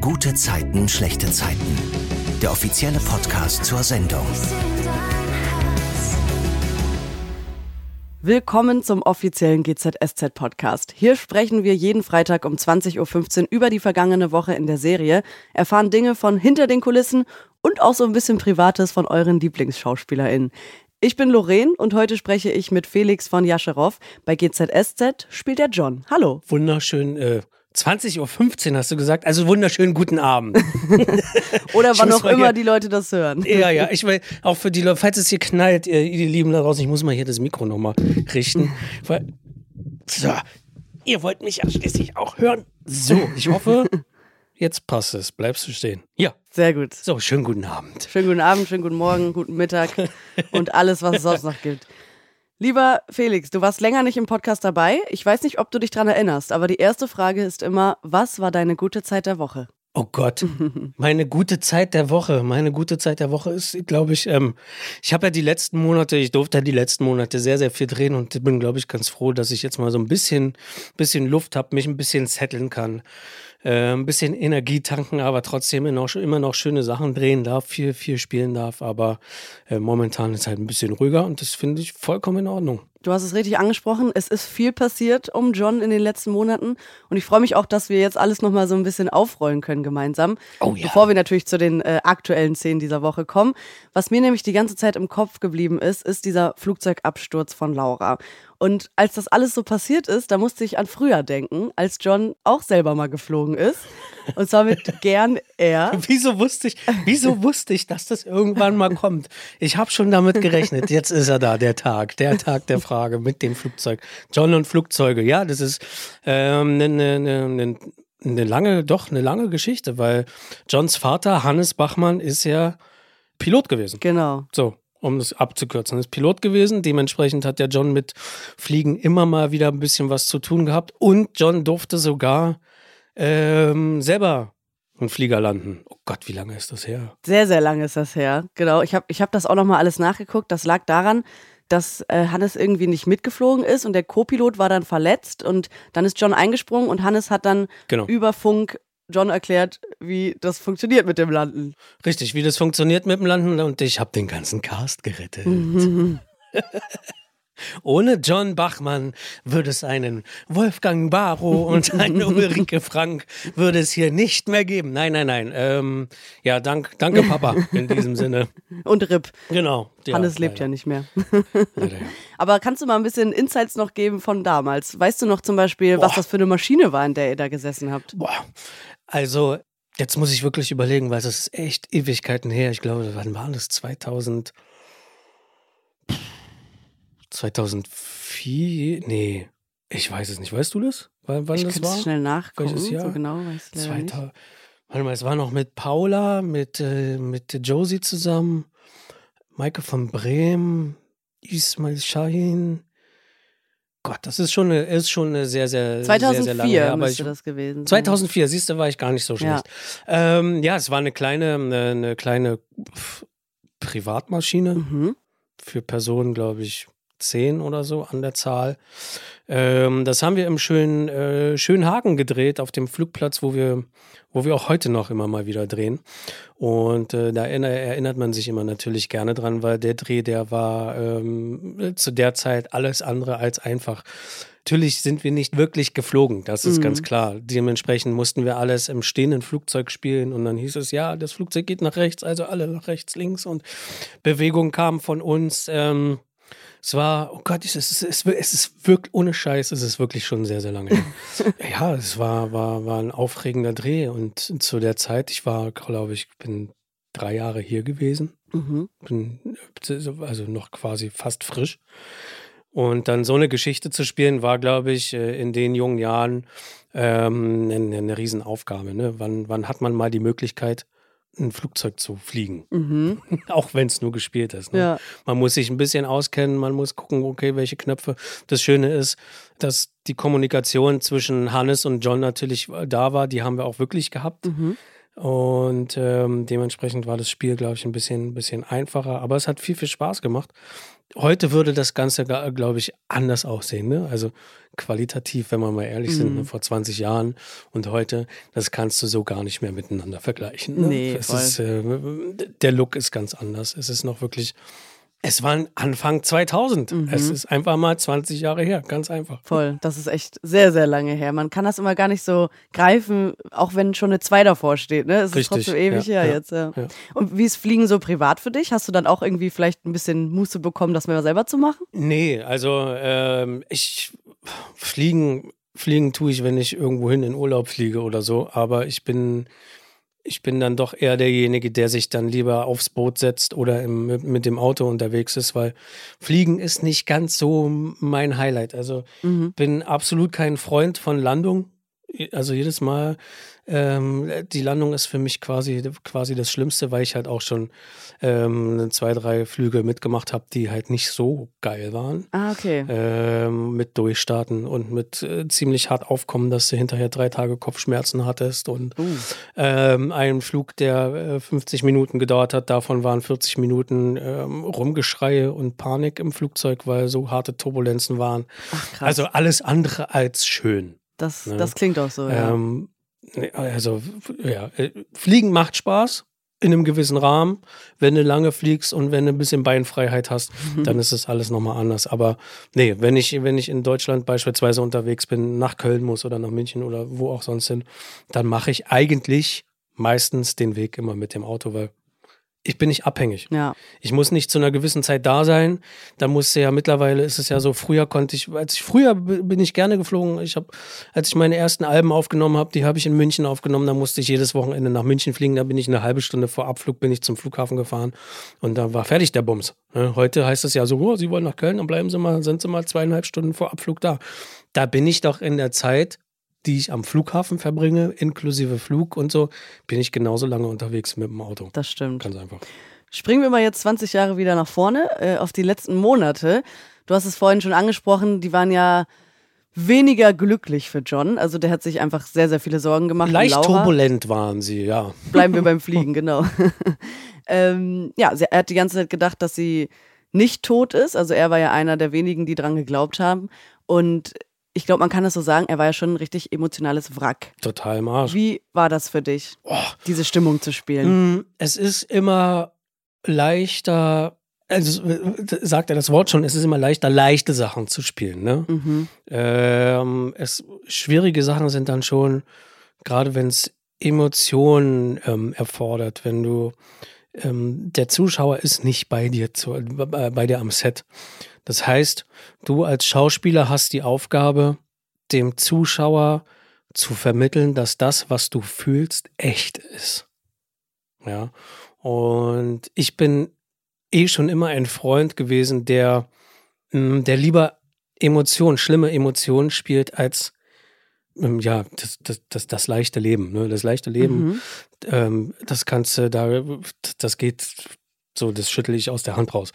Gute Zeiten, schlechte Zeiten. Der offizielle Podcast zur Sendung. Willkommen zum offiziellen GZSZ Podcast. Hier sprechen wir jeden Freitag um 20.15 Uhr über die vergangene Woche in der Serie, erfahren Dinge von hinter den Kulissen und auch so ein bisschen Privates von euren LieblingsschauspielerInnen. Ich bin Lorraine und heute spreche ich mit Felix von Jascherow. Bei GZSZ spielt er John. Hallo. Wunderschön, äh, 20.15 Uhr hast du gesagt, also wunderschönen guten Abend. Oder wann auch immer hier, die Leute das hören. Ja, ja, ich will auch für die Leute, falls es hier knallt, ihr, ihr Lieben da draußen, ich muss mal hier das Mikro nochmal richten. so, ihr wollt mich ja schließlich auch hören. So, ich hoffe, jetzt passt es. Bleibst du stehen. Ja. Sehr gut. So, schönen guten Abend. Schönen guten Abend, schönen guten Morgen, guten Mittag und alles, was es sonst noch gibt. Lieber Felix, du warst länger nicht im Podcast dabei. Ich weiß nicht, ob du dich daran erinnerst, aber die erste Frage ist immer, was war deine gute Zeit der Woche? Oh Gott, meine gute Zeit der Woche, meine gute Zeit der Woche ist, glaube ich, ähm, ich habe ja die letzten Monate, ich durfte ja die letzten Monate sehr, sehr viel drehen und bin, glaube ich, ganz froh, dass ich jetzt mal so ein bisschen, bisschen Luft habe, mich ein bisschen zetteln kann äh, ein bisschen Energie tanken, aber trotzdem immer noch, schöne Sachen drehen darf, viel, viel spielen darf. Aber äh, momentan ist halt ein bisschen ruhiger und das finde ich vollkommen in Ordnung. Du hast es richtig angesprochen. Es ist viel passiert um John in den letzten Monaten. Und ich freue mich auch, dass wir jetzt alles nochmal so ein bisschen aufrollen können gemeinsam. Oh ja. Bevor wir natürlich zu den äh, aktuellen Szenen dieser Woche kommen. Was mir nämlich die ganze Zeit im Kopf geblieben ist, ist dieser Flugzeugabsturz von Laura. Und als das alles so passiert ist, da musste ich an früher denken, als John auch selber mal geflogen ist. Und zwar mit Gern Air. Wieso wusste ich, wieso wusste ich, dass das irgendwann mal kommt? Ich habe schon damit gerechnet. Jetzt ist er da, der Tag, der Tag der Frage mit dem Flugzeug. John und Flugzeuge. Ja, das ist ähm, eine, eine, eine, eine lange, doch eine lange Geschichte, weil Johns Vater, Hannes Bachmann, ist ja Pilot gewesen. Genau. So um das abzukürzen, ist Pilot gewesen. Dementsprechend hat der John mit Fliegen immer mal wieder ein bisschen was zu tun gehabt. Und John durfte sogar ähm, selber einen Flieger landen. Oh Gott, wie lange ist das her? Sehr, sehr lange ist das her. Genau. Ich habe ich hab das auch nochmal alles nachgeguckt. Das lag daran, dass äh, Hannes irgendwie nicht mitgeflogen ist und der Co-Pilot war dann verletzt und dann ist John eingesprungen und Hannes hat dann genau. über Funk John erklärt, wie das funktioniert mit dem Landen. Richtig, wie das funktioniert mit dem Landen und ich habe den ganzen Cast gerettet. Ohne John Bachmann würde es einen Wolfgang Barrow und eine Ulrike Frank würde es hier nicht mehr geben. Nein, nein, nein. Ähm, ja, dank, danke Papa in diesem Sinne. Und Rip. Genau. Ja, Hannes lebt leider. ja nicht mehr. leider, ja. Aber kannst du mal ein bisschen Insights noch geben von damals? Weißt du noch zum Beispiel, Boah. was das für eine Maschine war, in der ihr da gesessen habt? Boah. Also, jetzt muss ich wirklich überlegen, weil es ist echt Ewigkeiten her. Ich glaube, wann war das? 2000. 2004? Nee, ich weiß es nicht. Weißt du das? Wann, wann ich das war? schnell nachgucken. Welches Jahr? So genau weiß ich 2000, Warte mal, es war noch mit Paula, mit, äh, mit Josie zusammen, Maike von Bremen, Ismail Shahin, Gott, das ist schon eine, ist schon eine sehr, sehr, 2004 sehr, sehr lange her. Aber müsste ich, das gewesen sein. 2004, siehst du, war ich gar nicht so schlecht. Ja, ähm, ja es war eine kleine, eine, eine kleine Privatmaschine mhm. für Personen, glaube ich, zehn oder so an der Zahl. Ähm, das haben wir im schönen, äh, schönen Hagen gedreht, auf dem Flugplatz, wo wir, wo wir auch heute noch immer mal wieder drehen. Und äh, da erinnert man sich immer natürlich gerne dran, weil der Dreh, der war ähm, zu der Zeit alles andere als einfach. Natürlich sind wir nicht wirklich geflogen, das ist mhm. ganz klar. Dementsprechend mussten wir alles im stehenden Flugzeug spielen und dann hieß es, ja, das Flugzeug geht nach rechts, also alle nach rechts, links und Bewegung kam von uns. Ähm, es war, oh Gott, es ist, es, ist wirklich, ohne Scheiß, es ist wirklich schon sehr, sehr lange. ja, es war, war, war ein aufregender Dreh und zu der Zeit, ich war, glaube ich, bin drei Jahre hier gewesen. Mhm. Bin also noch quasi fast frisch. Und dann so eine Geschichte zu spielen, war, glaube ich, äh, in den jungen Jahren ähm, eine, eine Riesenaufgabe. Ne? Wann, wann hat man mal die Möglichkeit, ein Flugzeug zu fliegen. Mhm. Auch wenn es nur gespielt ist. Ne? Ja. Man muss sich ein bisschen auskennen, man muss gucken, okay, welche Knöpfe. Das Schöne ist, dass die Kommunikation zwischen Hannes und John natürlich da war. Die haben wir auch wirklich gehabt. Mhm. Und ähm, dementsprechend war das Spiel, glaube ich, ein bisschen, bisschen einfacher. Aber es hat viel, viel Spaß gemacht. Heute würde das Ganze, glaube ich, anders aussehen. Ne? Also qualitativ, wenn wir mal ehrlich mhm. sind, ne? vor 20 Jahren und heute, das kannst du so gar nicht mehr miteinander vergleichen. Ne? Nee, es ist, äh, der Look ist ganz anders. Es ist noch wirklich es war Anfang 2000. Mhm. Es ist einfach mal 20 Jahre her, ganz einfach. Voll, das ist echt sehr, sehr lange her. Man kann das immer gar nicht so greifen, auch wenn schon eine 2 davor steht. Ne? Es Richtig. ist trotzdem ewig ja, her ja, jetzt. Ja. Und wie ist Fliegen so privat für dich? Hast du dann auch irgendwie vielleicht ein bisschen Muße bekommen, das mal selber zu machen? Nee, also ähm, ich fliegen, fliegen tue ich, wenn ich irgendwo hin in Urlaub fliege oder so. Aber ich bin ich bin dann doch eher derjenige, der sich dann lieber aufs Boot setzt oder im, mit dem Auto unterwegs ist, weil Fliegen ist nicht ganz so mein Highlight. Also mhm. bin absolut kein Freund von Landung. Also jedes Mal, ähm, die Landung ist für mich quasi, quasi das Schlimmste, weil ich halt auch schon ähm, zwei, drei Flüge mitgemacht habe, die halt nicht so geil waren. Ah, okay. Ähm, mit Durchstarten und mit äh, ziemlich hart aufkommen, dass du hinterher drei Tage Kopfschmerzen hattest und uh. ähm, ein Flug, der äh, 50 Minuten gedauert hat, davon waren 40 Minuten ähm, Rumgeschreie und Panik im Flugzeug, weil so harte Turbulenzen waren. Ach, krass. Also alles andere als schön. Das, ne? das klingt auch so, ja. Ähm, also, ja, äh, Fliegen macht Spaß in einem gewissen Rahmen. Wenn du lange fliegst und wenn du ein bisschen Beinfreiheit hast, mhm. dann ist es alles nochmal anders. Aber nee, wenn ich, wenn ich in Deutschland beispielsweise unterwegs bin, nach Köln muss oder nach München oder wo auch sonst hin, dann mache ich eigentlich meistens den Weg immer mit dem Auto, weil ich bin nicht abhängig. Ja. Ich muss nicht zu einer gewissen Zeit da sein. Da musste ja mittlerweile ist es ja so, früher konnte ich, als ich früher bin ich gerne geflogen. Ich habe, als ich meine ersten Alben aufgenommen habe, die habe ich in München aufgenommen, da musste ich jedes Wochenende nach München fliegen. Da bin ich eine halbe Stunde vor Abflug bin ich zum Flughafen gefahren und da war fertig der Bums. Ne? Heute heißt es ja so, oh, Sie wollen nach Köln, dann bleiben Sie mal, sind Sie mal zweieinhalb Stunden vor Abflug da. Da bin ich doch in der Zeit die ich am Flughafen verbringe, inklusive Flug und so, bin ich genauso lange unterwegs mit dem Auto. Das stimmt. Ganz einfach. Springen wir mal jetzt 20 Jahre wieder nach vorne, äh, auf die letzten Monate. Du hast es vorhin schon angesprochen, die waren ja weniger glücklich für John. Also der hat sich einfach sehr, sehr viele Sorgen gemacht. Leicht turbulent waren sie, ja. Bleiben wir beim Fliegen, genau. ähm, ja, er hat die ganze Zeit gedacht, dass sie nicht tot ist. Also er war ja einer der wenigen, die dran geglaubt haben. Und ich glaube, man kann es so sagen, er war ja schon ein richtig emotionales Wrack. Total im Arsch. Wie war das für dich, oh. diese Stimmung zu spielen? Mm, es ist immer leichter, also sagt er das Wort schon, es ist immer leichter, leichte Sachen zu spielen. Ne? Mhm. Ähm, es, schwierige Sachen sind dann schon, gerade wenn es Emotionen ähm, erfordert, wenn du ähm, der Zuschauer ist nicht bei dir zu, äh, bei dir am Set. Das heißt, du als Schauspieler hast die Aufgabe, dem Zuschauer zu vermitteln, dass das, was du fühlst, echt ist. Ja. Und ich bin eh schon immer ein Freund gewesen, der, mm, der lieber Emotionen, schlimme Emotionen spielt, als ja, das, das, das, das leichte Leben. Ne? Das leichte Leben, mhm. ähm, das kannst du da, das geht so, das schüttel ich aus der Hand raus.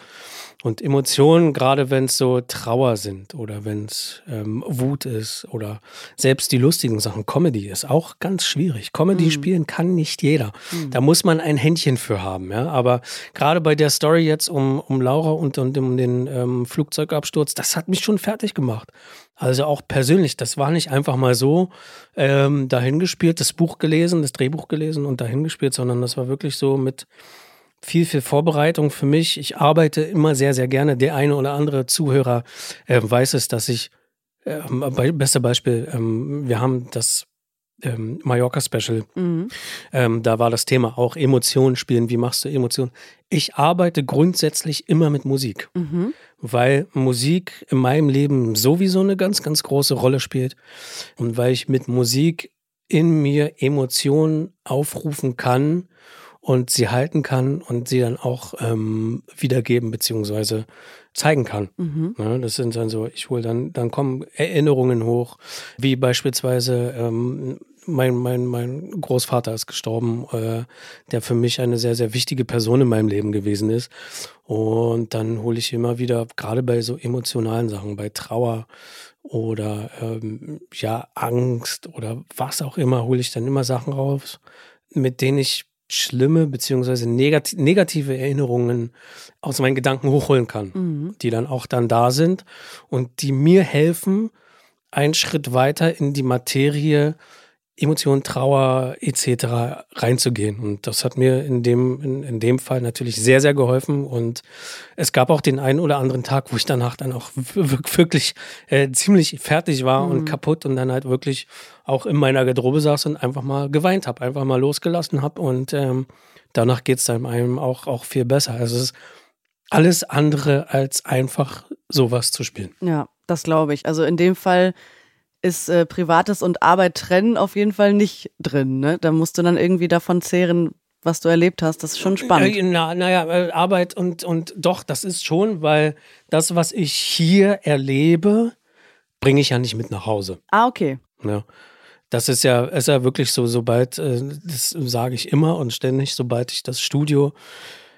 Und Emotionen, gerade wenn es so Trauer sind oder wenn es ähm, Wut ist oder selbst die lustigen Sachen, Comedy ist auch ganz schwierig. Comedy mhm. spielen kann nicht jeder. Mhm. Da muss man ein Händchen für haben. Ja? Aber gerade bei der Story jetzt um, um Laura und, und um den ähm, Flugzeugabsturz, das hat mich schon fertig gemacht. Also auch persönlich, das war nicht einfach mal so ähm, dahingespielt, das Buch gelesen, das Drehbuch gelesen und dahingespielt, sondern das war wirklich so mit viel, viel Vorbereitung für mich. Ich arbeite immer sehr, sehr gerne. Der eine oder andere Zuhörer äh, weiß es, dass ich, äh, beste Beispiel, ähm, wir haben das ähm, Mallorca-Special. Mhm. Ähm, da war das Thema auch Emotionen spielen. Wie machst du Emotionen? Ich arbeite grundsätzlich immer mit Musik, mhm. Weil Musik in meinem Leben sowieso eine ganz, ganz große Rolle spielt und weil ich mit Musik in mir Emotionen aufrufen kann und sie halten kann und sie dann auch ähm, wiedergeben beziehungsweise zeigen kann. Mhm. Ja, ne, das sind dann so, ich hole dann, dann kommen Erinnerungen hoch, wie beispielsweise ähm, mein, mein, mein Großvater ist gestorben, äh, der für mich eine sehr, sehr wichtige Person in meinem Leben gewesen ist. Und dann hole ich immer wieder, gerade bei so emotionalen Sachen, bei Trauer oder ähm, ja, Angst oder was auch immer, hole ich dann immer Sachen raus, mit denen ich schlimme beziehungsweise negativ, negative Erinnerungen aus meinen Gedanken hochholen kann, mhm. die dann auch dann da sind und die mir helfen, einen Schritt weiter in die Materie Emotionen, Trauer etc. reinzugehen. Und das hat mir in dem, in, in, dem Fall natürlich sehr, sehr geholfen. Und es gab auch den einen oder anderen Tag, wo ich danach dann auch wirklich äh, ziemlich fertig war mhm. und kaputt und dann halt wirklich auch in meiner Garderobe saß und einfach mal geweint habe, einfach mal losgelassen habe. Und ähm, danach geht es dann einem auch, auch viel besser. Also es ist alles andere als einfach sowas zu spielen. Ja, das glaube ich. Also in dem Fall ist äh, Privates und Arbeit trennen auf jeden Fall nicht drin. Ne? Da musst du dann irgendwie davon zehren, was du erlebt hast. Das ist schon spannend. Na, naja, Arbeit und, und doch, das ist schon, weil das, was ich hier erlebe, bringe ich ja nicht mit nach Hause. Ah, okay. Ja. Das ist ja, ist ja wirklich so, sobald, äh, das sage ich immer und ständig, sobald ich das Studio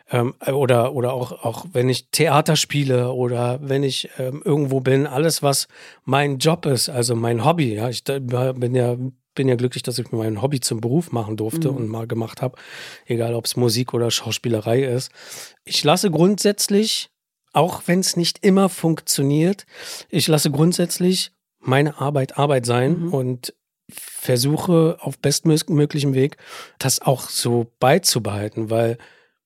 ähm, oder, oder auch, auch wenn ich Theater spiele oder wenn ich ähm, irgendwo bin, alles, was mein Job ist, also mein Hobby, ja, ich bin ja bin ja glücklich, dass ich mein Hobby zum Beruf machen durfte mhm. und mal gemacht habe, egal ob es Musik oder Schauspielerei ist. Ich lasse grundsätzlich, auch wenn es nicht immer funktioniert, ich lasse grundsätzlich meine Arbeit Arbeit sein mhm. und versuche auf bestmöglichem Weg das auch so beizubehalten, weil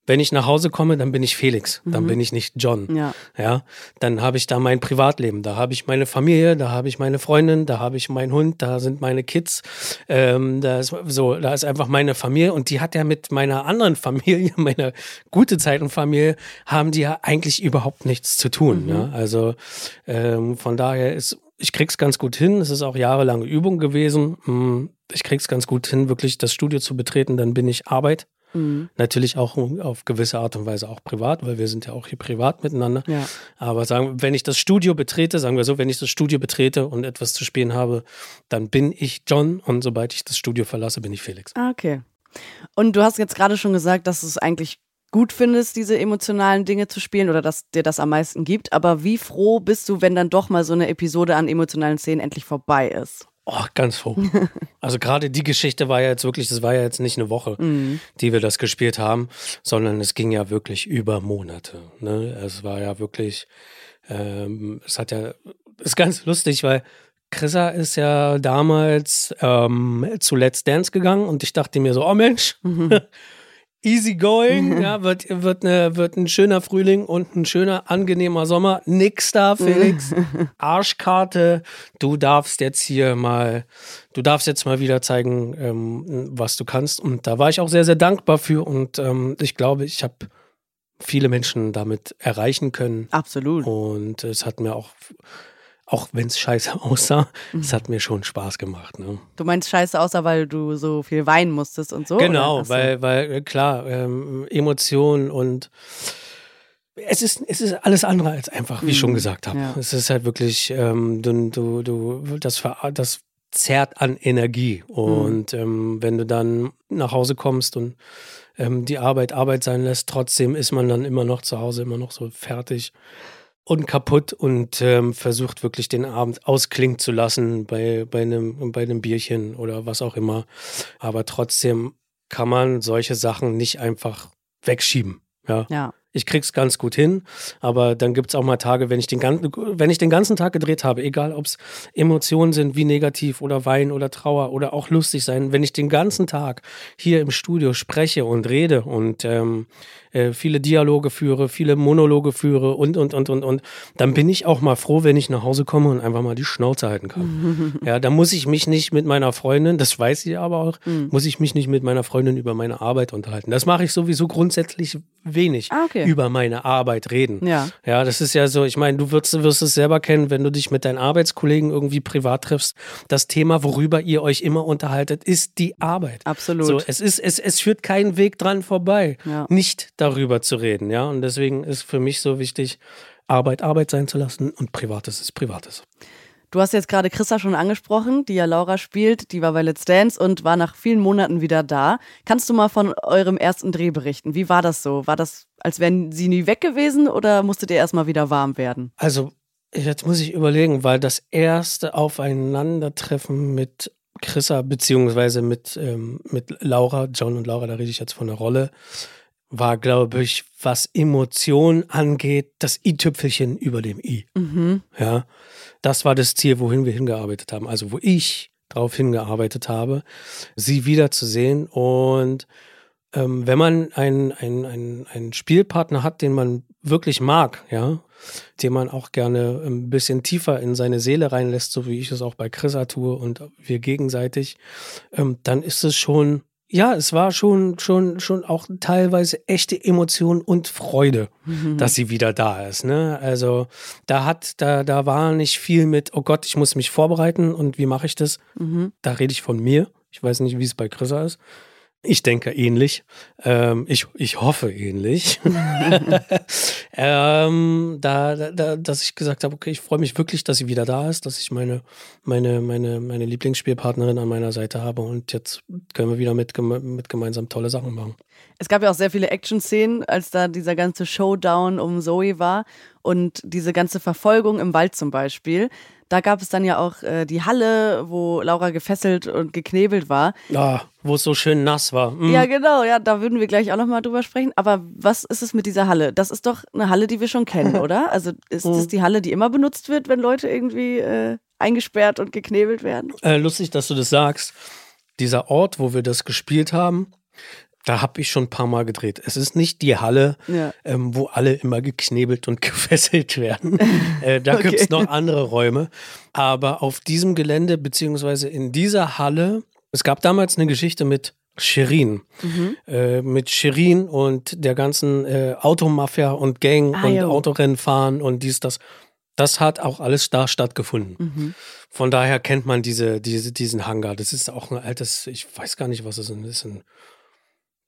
wenn ich nach Hause komme, dann bin ich Felix, dann mhm. bin ich nicht John. Ja. ja dann habe ich da mein Privatleben, da habe ich meine Familie, da habe ich meine Freundin, da habe ich meinen Hund, da sind meine Kids. Ähm, da ist so, da ist einfach meine Familie und die hat ja mit meiner anderen Familie, meiner gute Zeitenfamilie, haben die ja eigentlich überhaupt nichts zu tun. Mhm. Ja? Also ähm, von daher ist ich krieg's ganz gut hin. Es ist auch jahrelange Übung gewesen. Mm, ich krieg's ganz gut hin, wirklich das Studio zu betreten. Dann bin ich Arbeit. Mhm. Natürlich auch auf gewisse Art und Weise auch privat, weil wir sind ja auch hier privat miteinander. Ja. Aber sagen, wenn ich das Studio betrete, sagen wir so, wenn ich das Studio betrete und etwas zu spielen habe, dann bin ich John und sobald ich das Studio verlasse, bin ich Felix. Ah, okay. Und du hast jetzt gerade schon gesagt, dass du es eigentlich gut findest, diese emotionalen Dinge zu spielen oder dass dir das am meisten gibt. Aber wie froh bist du, wenn dann doch mal so eine Episode an emotionalen Szenen endlich vorbei ist? Oh, ganz froh. Also gerade die Geschichte war ja jetzt wirklich, das war ja jetzt nicht eine Woche, mhm. die wir das gespielt haben, sondern es ging ja wirklich über Monate. Ne? Es war ja wirklich, ähm, es hat ja, ist ganz lustig, weil Chrissa ist ja damals ähm, zu Let's Dance gegangen und ich dachte mir so, oh Mensch, mhm. easy going, ja, wird, wird, eine, wird ein schöner Frühling und ein schöner, angenehmer Sommer. Nix da, Felix. Arschkarte. Du darfst jetzt hier mal, du darfst jetzt mal wieder zeigen, ähm, was du kannst. Und da war ich auch sehr, sehr dankbar für. Und ähm, ich glaube, ich habe viele Menschen damit erreichen können. Absolut. Und es hat mir auch auch wenn es scheiße aussah, mhm. es hat mir schon Spaß gemacht. Ne? Du meinst scheiße aussah, weil du so viel weinen musstest und so? Genau, weil, weil äh, klar, ähm, Emotionen und es ist, es ist alles andere als einfach, wie ich schon mhm. gesagt habe. Ja. Es ist halt wirklich, ähm, du, du, du, das, das zerrt an Energie. Und mhm. ähm, wenn du dann nach Hause kommst und ähm, die Arbeit Arbeit sein lässt, trotzdem ist man dann immer noch zu Hause, immer noch so fertig und kaputt und ähm, versucht wirklich den Abend ausklingen zu lassen bei, bei, einem, bei einem Bierchen oder was auch immer. Aber trotzdem kann man solche Sachen nicht einfach wegschieben. Ja. ja ich krieg's ganz gut hin, aber dann gibt's auch mal Tage, wenn ich den ganzen, wenn ich den ganzen Tag gedreht habe, egal ob's Emotionen sind wie negativ oder Wein oder Trauer oder auch lustig sein, wenn ich den ganzen Tag hier im Studio spreche und rede und ähm, äh, viele Dialoge führe, viele Monologe führe und und und und und, dann bin ich auch mal froh, wenn ich nach Hause komme und einfach mal die Schnauze halten kann. ja, da muss ich mich nicht mit meiner Freundin, das weiß sie aber auch, mhm. muss ich mich nicht mit meiner Freundin über meine Arbeit unterhalten. Das mache ich sowieso grundsätzlich wenig. Ah, okay über meine Arbeit reden. Ja. Ja, das ist ja so, ich meine, du wirst, wirst es selber kennen, wenn du dich mit deinen Arbeitskollegen irgendwie privat triffst. Das Thema, worüber ihr euch immer unterhaltet, ist die Arbeit. Absolut. So, es ist, es, es führt keinen Weg dran vorbei, ja. nicht darüber zu reden. Ja, und deswegen ist für mich so wichtig, Arbeit Arbeit sein zu lassen und Privates ist Privates. Du hast jetzt gerade Christa schon angesprochen, die ja Laura spielt, die war bei Let's Dance und war nach vielen Monaten wieder da. Kannst du mal von eurem ersten Dreh berichten? Wie war das so? War das, als wären sie nie weg gewesen oder musstet ihr erstmal wieder warm werden? Also, jetzt muss ich überlegen, weil das erste Aufeinandertreffen mit Chrissa, beziehungsweise mit, ähm, mit Laura, John und Laura, da rede ich jetzt von der Rolle, war, glaube ich, was Emotionen angeht, das i-Tüpfelchen über dem i. Mhm. Ja, das war das Ziel, wohin wir hingearbeitet haben. Also wo ich drauf hingearbeitet habe, sie wiederzusehen. Und ähm, wenn man einen, einen, einen Spielpartner hat, den man wirklich mag, ja, den man auch gerne ein bisschen tiefer in seine Seele reinlässt, so wie ich es auch bei Chrissa tue und wir gegenseitig, ähm, dann ist es schon ja, es war schon, schon, schon auch teilweise echte Emotion und Freude, mhm. dass sie wieder da ist. Ne? Also da hat, da, da war nicht viel mit, oh Gott, ich muss mich vorbereiten und wie mache ich das? Mhm. Da rede ich von mir. Ich weiß nicht, wie es bei Chrissa ist. Ich denke ähnlich. Ähm, ich, ich hoffe ähnlich. ähm, da, da, dass ich gesagt habe, okay, ich freue mich wirklich, dass sie wieder da ist, dass ich meine, meine, meine, meine Lieblingsspielpartnerin an meiner Seite habe und jetzt können wir wieder mit, mit gemeinsam tolle Sachen machen. Es gab ja auch sehr viele Action-Szenen, als da dieser ganze Showdown um Zoe war und diese ganze Verfolgung im Wald zum Beispiel. Da gab es dann ja auch äh, die Halle, wo Laura gefesselt und geknebelt war. Ja, wo es so schön nass war. Mhm. Ja, genau, ja, da würden wir gleich auch nochmal drüber sprechen. Aber was ist es mit dieser Halle? Das ist doch eine Halle, die wir schon kennen, oder? Also ist mhm. das die Halle, die immer benutzt wird, wenn Leute irgendwie äh, eingesperrt und geknebelt werden? Äh, lustig, dass du das sagst. Dieser Ort, wo wir das gespielt haben, da habe ich schon ein paar Mal gedreht. Es ist nicht die Halle, ja. ähm, wo alle immer geknebelt und gefesselt werden. äh, da okay. gibt es noch andere Räume. Aber auf diesem Gelände, beziehungsweise in dieser Halle, es gab damals eine Geschichte mit Shirin. Mhm. Äh, mit Shirin und der ganzen äh, Automafia und Gang ah, und jo. Autorennen fahren und dies, das. Das hat auch alles da stattgefunden. Mhm. Von daher kennt man diese, diese, diesen Hangar. Das ist auch ein altes, ich weiß gar nicht, was es ist. Ein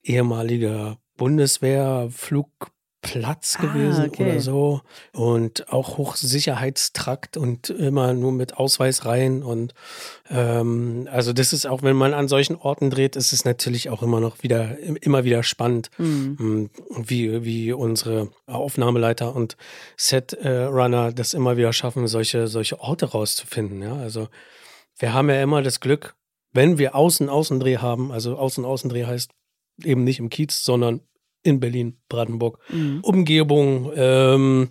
ehemaliger Bundeswehrflugplatz ah, gewesen okay. oder so. Und auch Hochsicherheitstrakt und immer nur mit Ausweis rein. Und ähm, also das ist auch, wenn man an solchen Orten dreht, ist es natürlich auch immer noch wieder, immer wieder spannend, mhm. wie, wie unsere Aufnahmeleiter und Setrunner äh, das immer wieder schaffen, solche, solche Orte rauszufinden. Ja, also wir haben ja immer das Glück, wenn wir Außen-Außendreh haben, also Außen-Außendreh heißt eben nicht im Kiez, sondern in Berlin, Brandenburg, mhm. Umgebung ähm,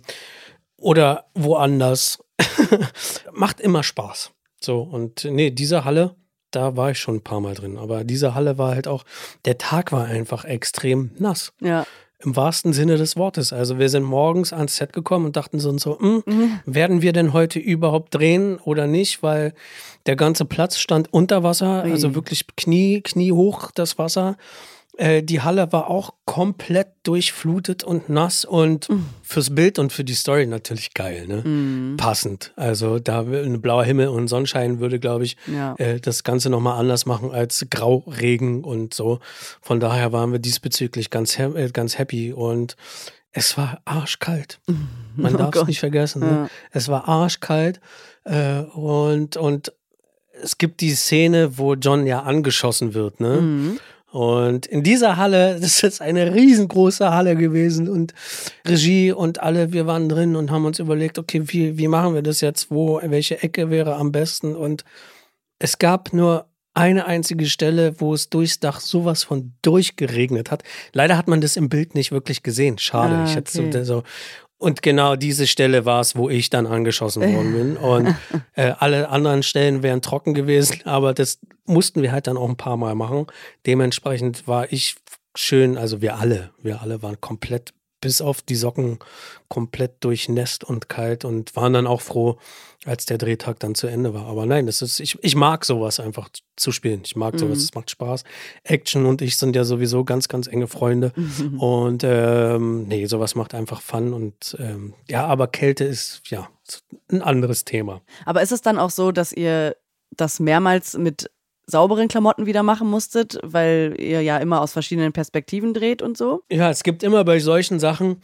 oder woanders. Macht immer Spaß. So, und nee, diese Halle, da war ich schon ein paar Mal drin. Aber diese Halle war halt auch, der Tag war einfach extrem nass. Ja. Im wahrsten Sinne des Wortes. Also wir sind morgens ans Set gekommen und dachten so und so, hm, mhm. werden wir denn heute überhaupt drehen oder nicht? Weil der ganze Platz stand unter Wasser, also wirklich Knie, Knie hoch das Wasser. Äh, die Halle war auch komplett durchflutet und nass und mhm. fürs Bild und für die Story natürlich geil, ne? Mhm. Passend. Also da ein blauer Himmel und Sonnenschein würde, glaube ich, ja. äh, das Ganze nochmal anders machen als Grauregen und so. Von daher waren wir diesbezüglich ganz, äh, ganz happy und es war arschkalt. Man oh darf es nicht vergessen. Ne? Ja. Es war arschkalt äh, und, und es gibt die Szene, wo John ja angeschossen wird, ne? Mhm. Und in dieser Halle, das ist jetzt eine riesengroße Halle gewesen und Regie und alle, wir waren drin und haben uns überlegt, okay, wie, wie machen wir das jetzt? Wo, welche Ecke wäre am besten? Und es gab nur eine einzige Stelle, wo es durchs Dach sowas von durchgeregnet hat. Leider hat man das im Bild nicht wirklich gesehen. Schade. Ah, okay. Ich hätte so, und genau diese Stelle war es, wo ich dann angeschossen worden bin. Und äh, alle anderen Stellen wären trocken gewesen, aber das mussten wir halt dann auch ein paar Mal machen. Dementsprechend war ich schön, also wir alle, wir alle waren komplett bis auf die Socken komplett durchnässt und kalt und waren dann auch froh, als der Drehtag dann zu Ende war. Aber nein, das ist, ich, ich mag sowas einfach zu spielen. Ich mag sowas, mhm. es macht Spaß. Action und ich sind ja sowieso ganz, ganz enge Freunde. Mhm. Und ähm, nee, sowas macht einfach Fun. Und ähm, ja, aber Kälte ist ja ein anderes Thema. Aber ist es dann auch so, dass ihr das mehrmals mit sauberen Klamotten wieder machen musstet, weil ihr ja immer aus verschiedenen Perspektiven dreht und so? Ja, es gibt immer bei solchen Sachen,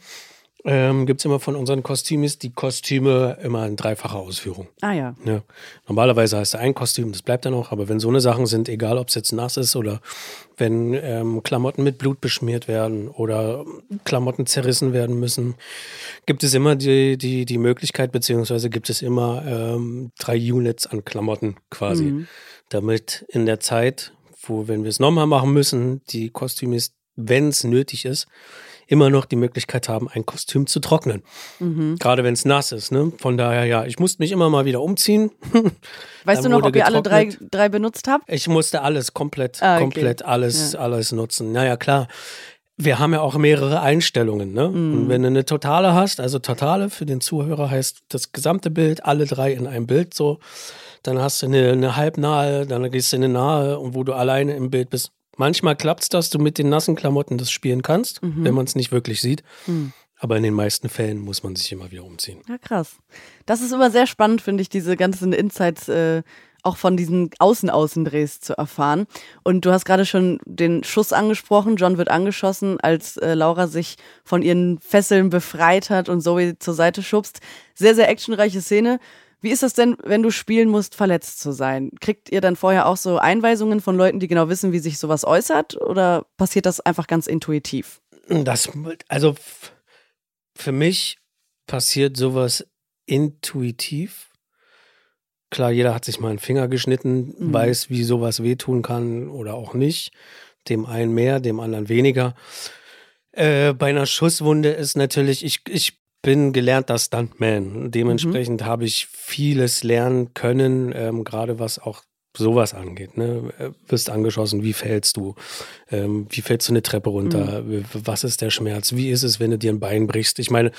ähm, gibt es immer von unseren Kostümis die Kostüme immer in dreifacher Ausführung. Ah ja. ja. Normalerweise heißt ein Kostüm, das bleibt dann auch, aber wenn so eine Sachen sind, egal ob es jetzt nass ist oder wenn ähm, Klamotten mit Blut beschmiert werden oder Klamotten zerrissen werden müssen, gibt es immer die, die, die Möglichkeit, beziehungsweise gibt es immer ähm, drei Units an Klamotten quasi. Mhm damit in der Zeit, wo, wenn wir es nochmal machen müssen, die Kostümis, wenn es nötig ist, immer noch die Möglichkeit haben, ein Kostüm zu trocknen. Mhm. Gerade wenn es nass ist. Ne? Von daher, ja, ich musste mich immer mal wieder umziehen. Weißt du noch, ob ihr alle drei, drei benutzt habt? Ich musste alles komplett, ah, okay. komplett alles, ja. alles nutzen. Naja, klar. Wir haben ja auch mehrere Einstellungen. Ne? Mhm. Und wenn du eine Totale hast, also Totale für den Zuhörer heißt das gesamte Bild, alle drei in einem Bild so. Dann hast du eine, eine halbnahe, dann gehst du in eine nahe und wo du alleine im Bild bist. Manchmal klappt es, dass du mit den nassen Klamotten das spielen kannst, mhm. wenn man es nicht wirklich sieht. Mhm. Aber in den meisten Fällen muss man sich immer wieder umziehen. Ja, krass. Das ist immer sehr spannend, finde ich, diese ganzen Insights äh, auch von diesen Außen-Außendrehs zu erfahren. Und du hast gerade schon den Schuss angesprochen. John wird angeschossen, als äh, Laura sich von ihren Fesseln befreit hat und Zoe zur Seite schubst. Sehr, sehr actionreiche Szene. Wie ist das denn, wenn du spielen musst, verletzt zu sein? Kriegt ihr dann vorher auch so Einweisungen von Leuten, die genau wissen, wie sich sowas äußert? Oder passiert das einfach ganz intuitiv? Das, also für mich passiert sowas intuitiv. Klar, jeder hat sich mal einen Finger geschnitten, mhm. weiß, wie sowas wehtun kann oder auch nicht. Dem einen mehr, dem anderen weniger. Äh, bei einer Schusswunde ist natürlich, ich, ich bin gelernter Stuntman. Dementsprechend mhm. habe ich vieles lernen können, ähm, gerade was auch sowas angeht. Ne? Wirst angeschossen, wie fällst du? Ähm, wie fällst du eine Treppe runter? Mhm. Was ist der Schmerz? Wie ist es, wenn du dir ein Bein brichst? Ich meine,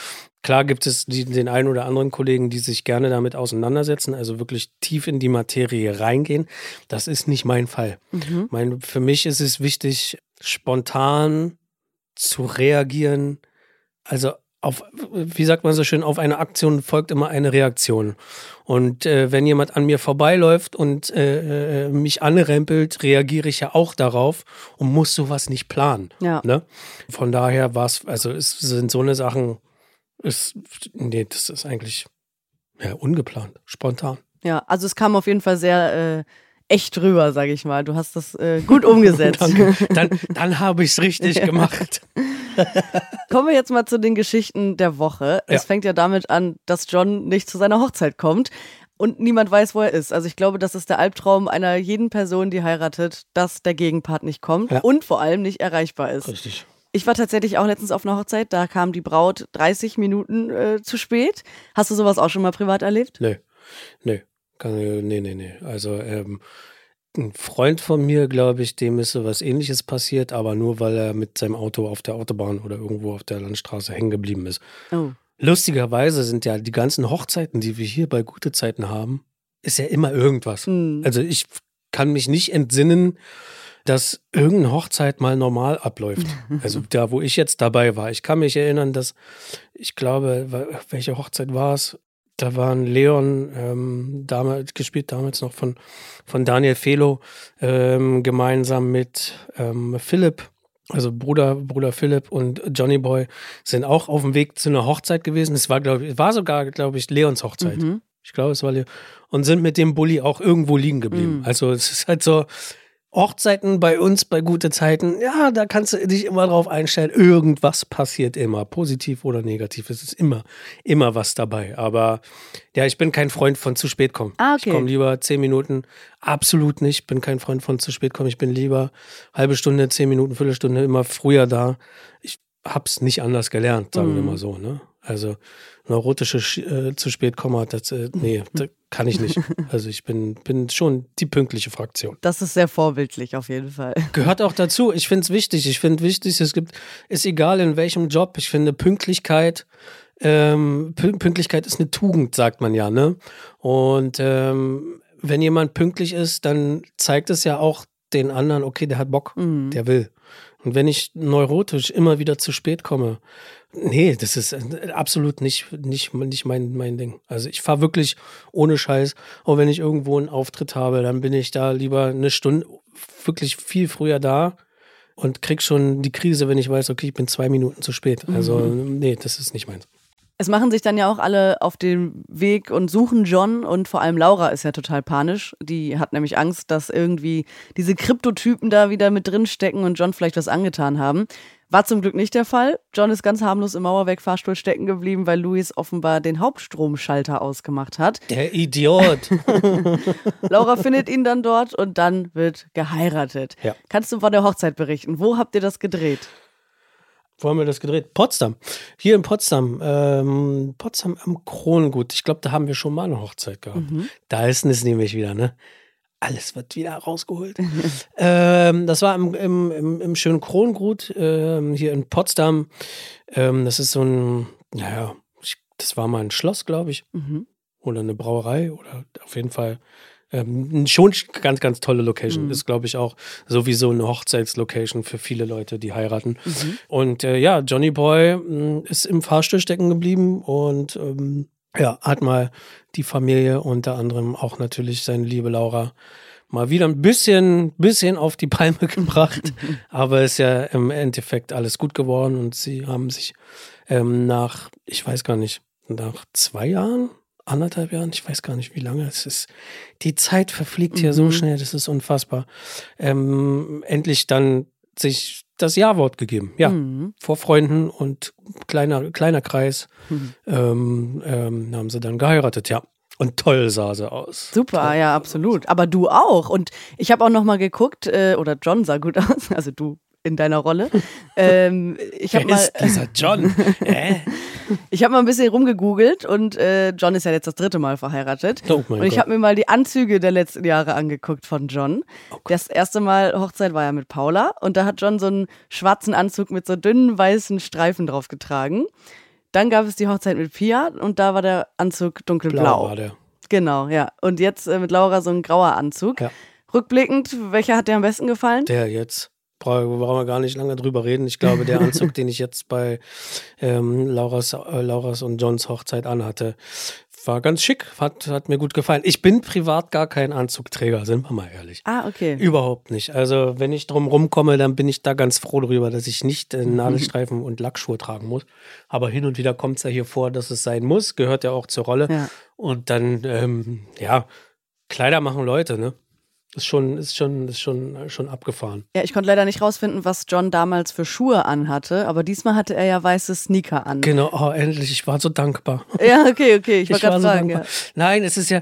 klar gibt es die, den einen oder anderen Kollegen, die sich gerne damit auseinandersetzen, also wirklich tief in die Materie reingehen. Das ist nicht mein Fall. Mhm. Mein, für mich ist es wichtig, spontan zu reagieren. Also auf, wie sagt man so schön, auf eine Aktion folgt immer eine Reaktion. Und äh, wenn jemand an mir vorbeiläuft und äh, äh, mich anrempelt, reagiere ich ja auch darauf und muss sowas nicht planen. Ja. Ne? Von daher war es, also es sind so eine Sachen, ist, nee, das ist eigentlich ja, ungeplant, spontan. Ja, also es kam auf jeden Fall sehr äh, echt rüber, sage ich mal. Du hast das äh, gut umgesetzt. dann, dann habe ich es richtig gemacht. Kommen wir jetzt mal zu den Geschichten der Woche. Es fängt ja damit an, dass John nicht zu seiner Hochzeit kommt und niemand weiß, wo er ist. Also ich glaube, das ist der Albtraum einer jeden Person, die heiratet, dass der Gegenpart nicht kommt ja. und vor allem nicht erreichbar ist. Richtig. Ich war tatsächlich auch letztens auf einer Hochzeit, da kam die Braut 30 Minuten äh, zu spät. Hast du sowas auch schon mal privat erlebt? Nee. Nee. Kann, nee, nee, nee. Also ähm, ein Freund von mir, glaube ich, dem ist so was ähnliches passiert, aber nur weil er mit seinem Auto auf der Autobahn oder irgendwo auf der Landstraße hängen geblieben ist. Oh. Lustigerweise sind ja die ganzen Hochzeiten, die wir hier bei Gute Zeiten haben, ist ja immer irgendwas. Mhm. Also ich kann mich nicht entsinnen, dass irgendeine Hochzeit mal normal abläuft. Also da, wo ich jetzt dabei war. Ich kann mich erinnern, dass ich glaube, welche Hochzeit war es? Da waren Leon ähm, damals gespielt, damals noch von, von Daniel Felo, ähm, gemeinsam mit ähm, Philipp, also Bruder, Bruder Philipp und Johnny Boy, sind auch auf dem Weg zu einer Hochzeit gewesen. Es war, glaube ich, war sogar, glaube ich, Leons Hochzeit. Mhm. Ich glaube, es war Leon. Und sind mit dem Bulli auch irgendwo liegen geblieben. Mhm. Also es ist halt so, Hochzeiten bei uns, bei gute Zeiten, ja, da kannst du dich immer drauf einstellen. Irgendwas passiert immer, positiv oder negativ. Es ist immer, immer was dabei. Aber ja, ich bin kein Freund von zu spät kommen. Ah, okay. Ich komme lieber zehn Minuten. Absolut nicht. Bin kein Freund von zu spät kommen. Ich bin lieber halbe Stunde, zehn Minuten, Viertelstunde immer früher da. Ich hab's nicht anders gelernt, sagen mhm. wir mal so. Ne? Also neurotische äh, zu spät kommen, das, äh, nee, das kann ich nicht. Also ich bin, bin schon die pünktliche Fraktion. Das ist sehr vorbildlich auf jeden Fall. Gehört auch dazu. Ich finde es wichtig. Ich finde wichtig, es gibt, ist egal in welchem Job. Ich finde Pünktlichkeit, ähm, Pünktlichkeit ist eine Tugend, sagt man ja, ne? Und ähm, wenn jemand pünktlich ist, dann zeigt es ja auch den anderen, okay, der hat Bock, mhm. der will. Und wenn ich neurotisch immer wieder zu spät komme, nee, das ist äh, absolut nicht, nicht, nicht mein, mein Ding. Also ich fahre wirklich ohne Scheiß. Auch wenn ich irgendwo einen Auftritt habe, dann bin ich da lieber eine Stunde, wirklich viel früher da und krieg schon die Krise, wenn ich weiß, okay, ich bin zwei Minuten zu spät. Also mhm. nee, das ist nicht meins. Es machen sich dann ja auch alle auf den Weg und suchen John und vor allem Laura ist ja total panisch. Die hat nämlich Angst, dass irgendwie diese Kryptotypen da wieder mit drin stecken und John vielleicht was angetan haben. War zum Glück nicht der Fall. John ist ganz harmlos im Mauerwerk-Fahrstuhl stecken geblieben, weil Louis offenbar den Hauptstromschalter ausgemacht hat. Der Idiot. Laura findet ihn dann dort und dann wird geheiratet. Ja. Kannst du von der Hochzeit berichten? Wo habt ihr das gedreht? Wo haben wir das gedreht? Potsdam. Hier in Potsdam. Ähm, Potsdam am Krongut. Ich glaube, da haben wir schon mal eine Hochzeit gehabt. Da ist es nämlich wieder, ne? Alles wird wieder rausgeholt. ähm, das war im, im, im, im schönen Krongut ähm, hier in Potsdam. Ähm, das ist so ein, naja, ich, das war mal ein Schloss, glaube ich. Mhm. Oder eine Brauerei oder auf jeden Fall ähm, schon ganz, ganz tolle Location. Ist, glaube ich, auch sowieso eine Hochzeitslocation für viele Leute, die heiraten. Und äh, ja, Johnny Boy mh, ist im Fahrstuhl stecken geblieben und ähm, ja, hat mal die Familie, unter anderem auch natürlich seine liebe Laura, mal wieder ein bisschen, bisschen auf die Palme gebracht. Aber ist ja im Endeffekt alles gut geworden und sie haben sich ähm, nach, ich weiß gar nicht, nach zwei Jahren, anderthalb Jahren, ich weiß gar nicht, wie lange es ist. Die Zeit verfliegt hier so schnell, das ist unfassbar. Ähm, endlich dann sich das Ja-Wort gegeben. Ja, Mhm. vor Freunden und kleiner, kleiner Kreis ähm, ähm, haben sie dann geheiratet, ja. Und toll sah sie aus. Super, ja, absolut. Aber du auch. Und ich habe auch noch mal geguckt, äh, oder John sah gut aus, also du in deiner Rolle. ähm, ich habe Wer mal, ist dieser John? äh? ich habe mal ein bisschen rumgegoogelt und äh, John ist ja jetzt das dritte Mal verheiratet. Oh und ich habe mir mal die Anzüge der letzten Jahre angeguckt von John. das erste Mal Hochzeit war ja mit Paula und da hat John so einen schwarzen Anzug mit so dünnen weißen Streifen drauf getragen. Dann gab es die Hochzeit mit Pia und da war der Anzug dunkelblau. Blau war der. Genau, ja. Und jetzt äh, mit Laura so ein grauer Anzug. Ja. Rückblickend, welcher hat dir am besten gefallen? Der jetzt. Bra- Brauchen wir gar nicht lange drüber reden. Ich glaube, der Anzug, den ich jetzt bei ähm, Lauras, äh, Lauras und Johns Hochzeit anhatte, war ganz schick. Hat, hat mir gut gefallen. Ich bin privat gar kein Anzugträger, sind wir mal ehrlich. Ah, okay. Überhaupt nicht. Also, wenn ich drum rumkomme, dann bin ich da ganz froh drüber, dass ich nicht äh, Nadelstreifen und Lackschuhe tragen muss. Aber hin und wieder kommt es ja hier vor, dass es sein muss. Gehört ja auch zur Rolle. Ja. Und dann, ähm, ja, Kleider machen Leute, ne? Ist schon, ist schon, ist schon, schon abgefahren. Ja, ich konnte leider nicht rausfinden, was John damals für Schuhe anhatte, aber diesmal hatte er ja weiße Sneaker an. Genau, oh, endlich, ich war so dankbar. Ja, okay, okay. Ich wollte war gerade so fragen. dankbar. Nein, es ist ja,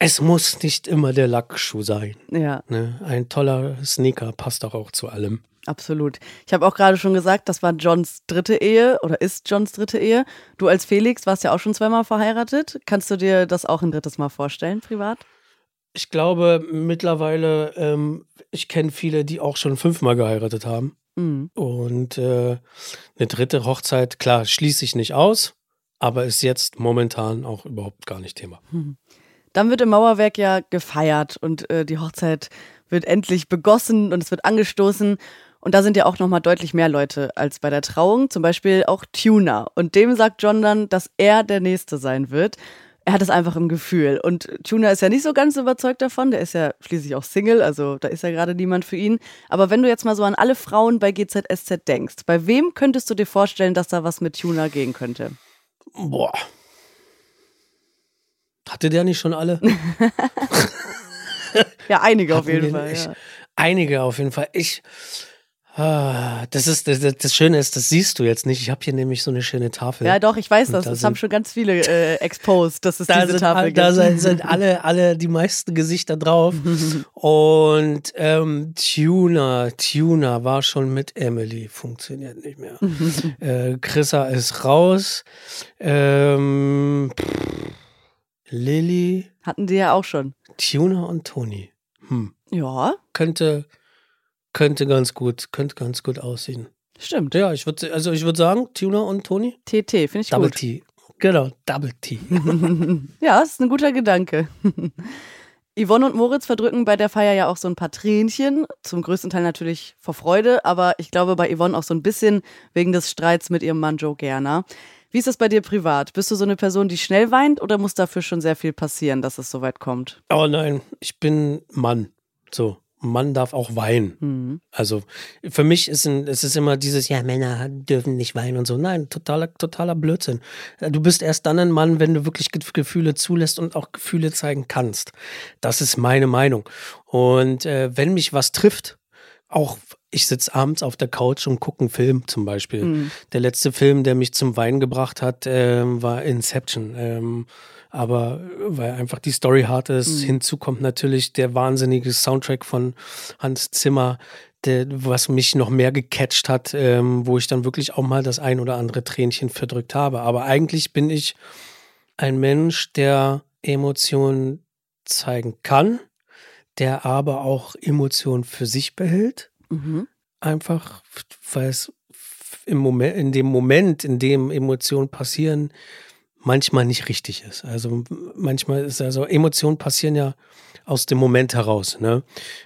es muss nicht immer der Lackschuh sein. Ja. ja, Ne? Ein toller Sneaker passt doch auch zu allem. absolut. Ich habe auch gerade schon gesagt, das war Johns dritte Ehe oder ist Johns dritte Ehe. Du als Felix warst ja auch schon zweimal verheiratet. Kannst du dir das auch ein drittes Mal vorstellen, privat? Ich glaube mittlerweile, ähm, ich kenne viele, die auch schon fünfmal geheiratet haben. Mhm. Und äh, eine dritte Hochzeit, klar, schließe ich nicht aus, aber ist jetzt momentan auch überhaupt gar nicht Thema. Dann wird im Mauerwerk ja gefeiert und äh, die Hochzeit wird endlich begossen und es wird angestoßen. Und da sind ja auch nochmal deutlich mehr Leute als bei der Trauung, zum Beispiel auch Tuna. Und dem sagt John dann, dass er der Nächste sein wird. Er hat es einfach im Gefühl. Und Tuna ist ja nicht so ganz überzeugt davon. Der ist ja schließlich auch Single, also da ist ja gerade niemand für ihn. Aber wenn du jetzt mal so an alle Frauen bei GZSZ denkst, bei wem könntest du dir vorstellen, dass da was mit Tuna gehen könnte? Boah. Hatte der nicht schon alle? Ja, einige auf jeden Fall. Ja. Einige auf jeden Fall. Ich. Ah, das ist das, das Schöne ist, das siehst du jetzt nicht. Ich habe hier nämlich so eine schöne Tafel. Ja, doch, ich weiß das. da Das haben schon ganz viele äh, exposed, dass es da diese sind, Tafel all- gibt. da sind, sind alle, alle die meisten Gesichter drauf. Und ähm, Tuna, Tuna war schon mit Emily, funktioniert nicht mehr. äh, Chrissa ist raus. Ähm, pff, Lilly, Hatten die ja auch schon. Tuna und Toni. Hm. Ja, Könnte, könnte ganz gut, könnte ganz gut aussehen. stimmt. Ja, ich würde, also ich würde sagen, Tuna und Toni. TT, finde ich Double gut. T. Genau, Double T. Ja, das ist ein guter Gedanke. Yvonne und Moritz verdrücken bei der Feier ja auch so ein paar Tränchen. Zum größten Teil natürlich vor Freude, aber ich glaube bei Yvonne auch so ein bisschen wegen des Streits mit ihrem Mann Joe Gerner. Wie ist das bei dir privat? Bist du so eine Person, die schnell weint oder muss dafür schon sehr viel passieren, dass es so weit kommt? Oh nein, ich bin Mann. So, Mann darf auch weinen. Mhm. Also für mich ist ein, es ist immer dieses, ja, Männer dürfen nicht weinen und so. Nein, totaler, totaler Blödsinn. Du bist erst dann ein Mann, wenn du wirklich Ge- Gefühle zulässt und auch Gefühle zeigen kannst. Das ist meine Meinung. Und äh, wenn mich was trifft, auch ich sitze abends auf der Couch und gucke einen Film zum Beispiel. Mhm. Der letzte Film, der mich zum Weinen gebracht hat, äh, war Inception. Ähm, aber weil einfach die Story hart ist, mhm. hinzu kommt natürlich der wahnsinnige Soundtrack von Hans Zimmer, der, was mich noch mehr gecatcht hat, ähm, wo ich dann wirklich auch mal das ein oder andere Tränchen verdrückt habe. Aber eigentlich bin ich ein Mensch, der Emotionen zeigen kann, der aber auch Emotionen für sich behält. Mhm. Einfach, weil es im Moment, in dem Moment, in dem Emotionen passieren, manchmal nicht richtig ist. Also manchmal ist also Emotionen passieren ja aus dem Moment heraus. Ne?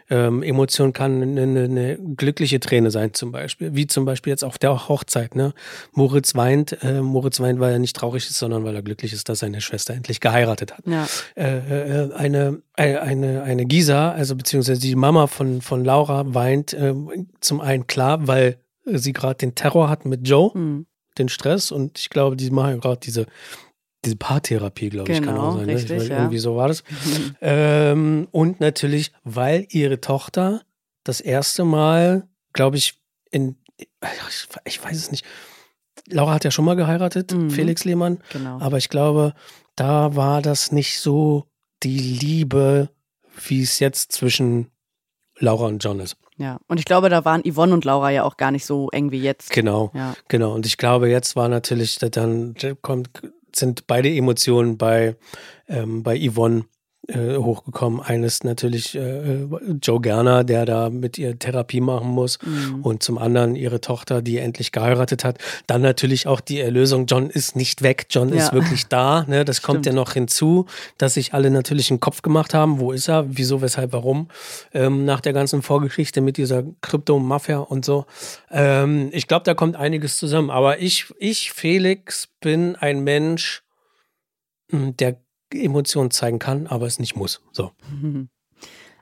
Ähm, Emotion kann eine, eine, glückliche Träne sein, zum Beispiel, wie zum Beispiel jetzt auf der Hochzeit. Ne? Moritz weint, äh, Moritz weint, weil er nicht traurig ist, sondern weil er glücklich ist, dass seine Schwester endlich geheiratet hat. Ja. Äh, äh, eine, äh, eine, eine Gisa, also beziehungsweise die Mama von, von Laura, weint äh, zum einen klar, weil sie gerade den Terror hat mit Joe. Mhm den Stress und ich glaube, die machen gerade diese diese Paartherapie, glaube ich, kann auch genau, sein. Ne? Richtig, ne? ja. Irgendwie so war das. ähm, und natürlich, weil ihre Tochter das erste Mal, glaube ich, in, ich weiß es nicht, Laura hat ja schon mal geheiratet, mhm. Felix Lehmann. Genau. Aber ich glaube, da war das nicht so die Liebe, wie es jetzt zwischen Laura und John ist. Ja, und ich glaube, da waren Yvonne und Laura ja auch gar nicht so eng wie jetzt. Genau, ja. genau. Und ich glaube, jetzt war natürlich, dann kommt sind beide Emotionen bei, ähm, bei Yvonne äh, hochgekommen. Eines natürlich äh, Joe Gerner, der da mit ihr Therapie machen muss mhm. und zum anderen ihre Tochter, die endlich geheiratet hat. Dann natürlich auch die Erlösung. John ist nicht weg, John ja. ist wirklich da. Ne? Das Stimmt. kommt ja noch hinzu, dass sich alle natürlich einen Kopf gemacht haben. Wo ist er? Wieso, weshalb, warum? Ähm, nach der ganzen Vorgeschichte mit dieser Krypto-Mafia und so. Ähm, ich glaube, da kommt einiges zusammen. Aber ich, ich, Felix, bin ein Mensch, hm, der Emotionen zeigen kann, aber es nicht muss. So.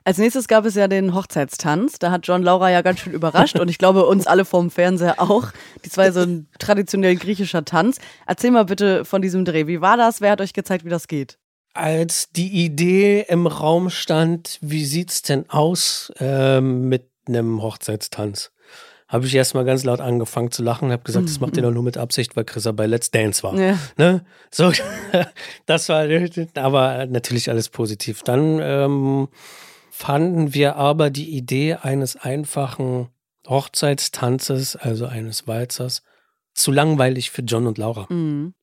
Als nächstes gab es ja den Hochzeitstanz. Da hat John Laura ja ganz schön überrascht und ich glaube uns alle vorm Fernseher auch. Das war so ein traditionell griechischer Tanz. Erzähl mal bitte von diesem Dreh. Wie war das? Wer hat euch gezeigt, wie das geht? Als die Idee im Raum stand, wie sieht's denn aus äh, mit einem Hochzeitstanz? Habe ich erstmal ganz laut angefangen zu lachen und habe gesagt, das macht ihr doch nur mit Absicht, weil Chris bei Let's Dance war. Ja. Ne? So, das war, aber natürlich alles positiv. Dann ähm, fanden wir aber die Idee eines einfachen Hochzeitstanzes, also eines Walzers, zu langweilig für John und Laura. Mhm.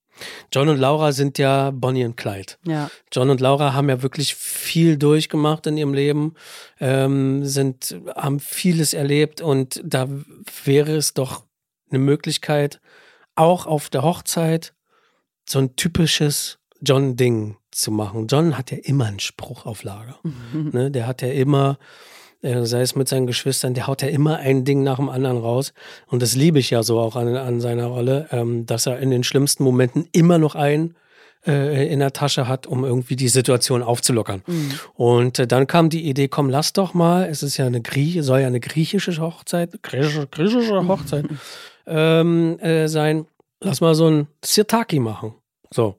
John und Laura sind ja Bonnie und Clyde. Ja. John und Laura haben ja wirklich viel durchgemacht in ihrem Leben, ähm, sind, haben vieles erlebt und da wäre es doch eine Möglichkeit, auch auf der Hochzeit so ein typisches John-Ding zu machen. John hat ja immer einen Spruch auf Lager. Mhm. Ne? Der hat ja immer sei es mit seinen Geschwistern, der haut ja immer ein Ding nach dem anderen raus. Und das liebe ich ja so auch an, an seiner Rolle, ähm, dass er in den schlimmsten Momenten immer noch einen äh, in der Tasche hat, um irgendwie die Situation aufzulockern. Mhm. Und äh, dann kam die Idee, komm, lass doch mal, es ist ja eine Grieche, soll ja eine griechische Hochzeit, griechische, griechische Hochzeit ähm, äh, sein. Lass mal so ein Sirtaki machen. So.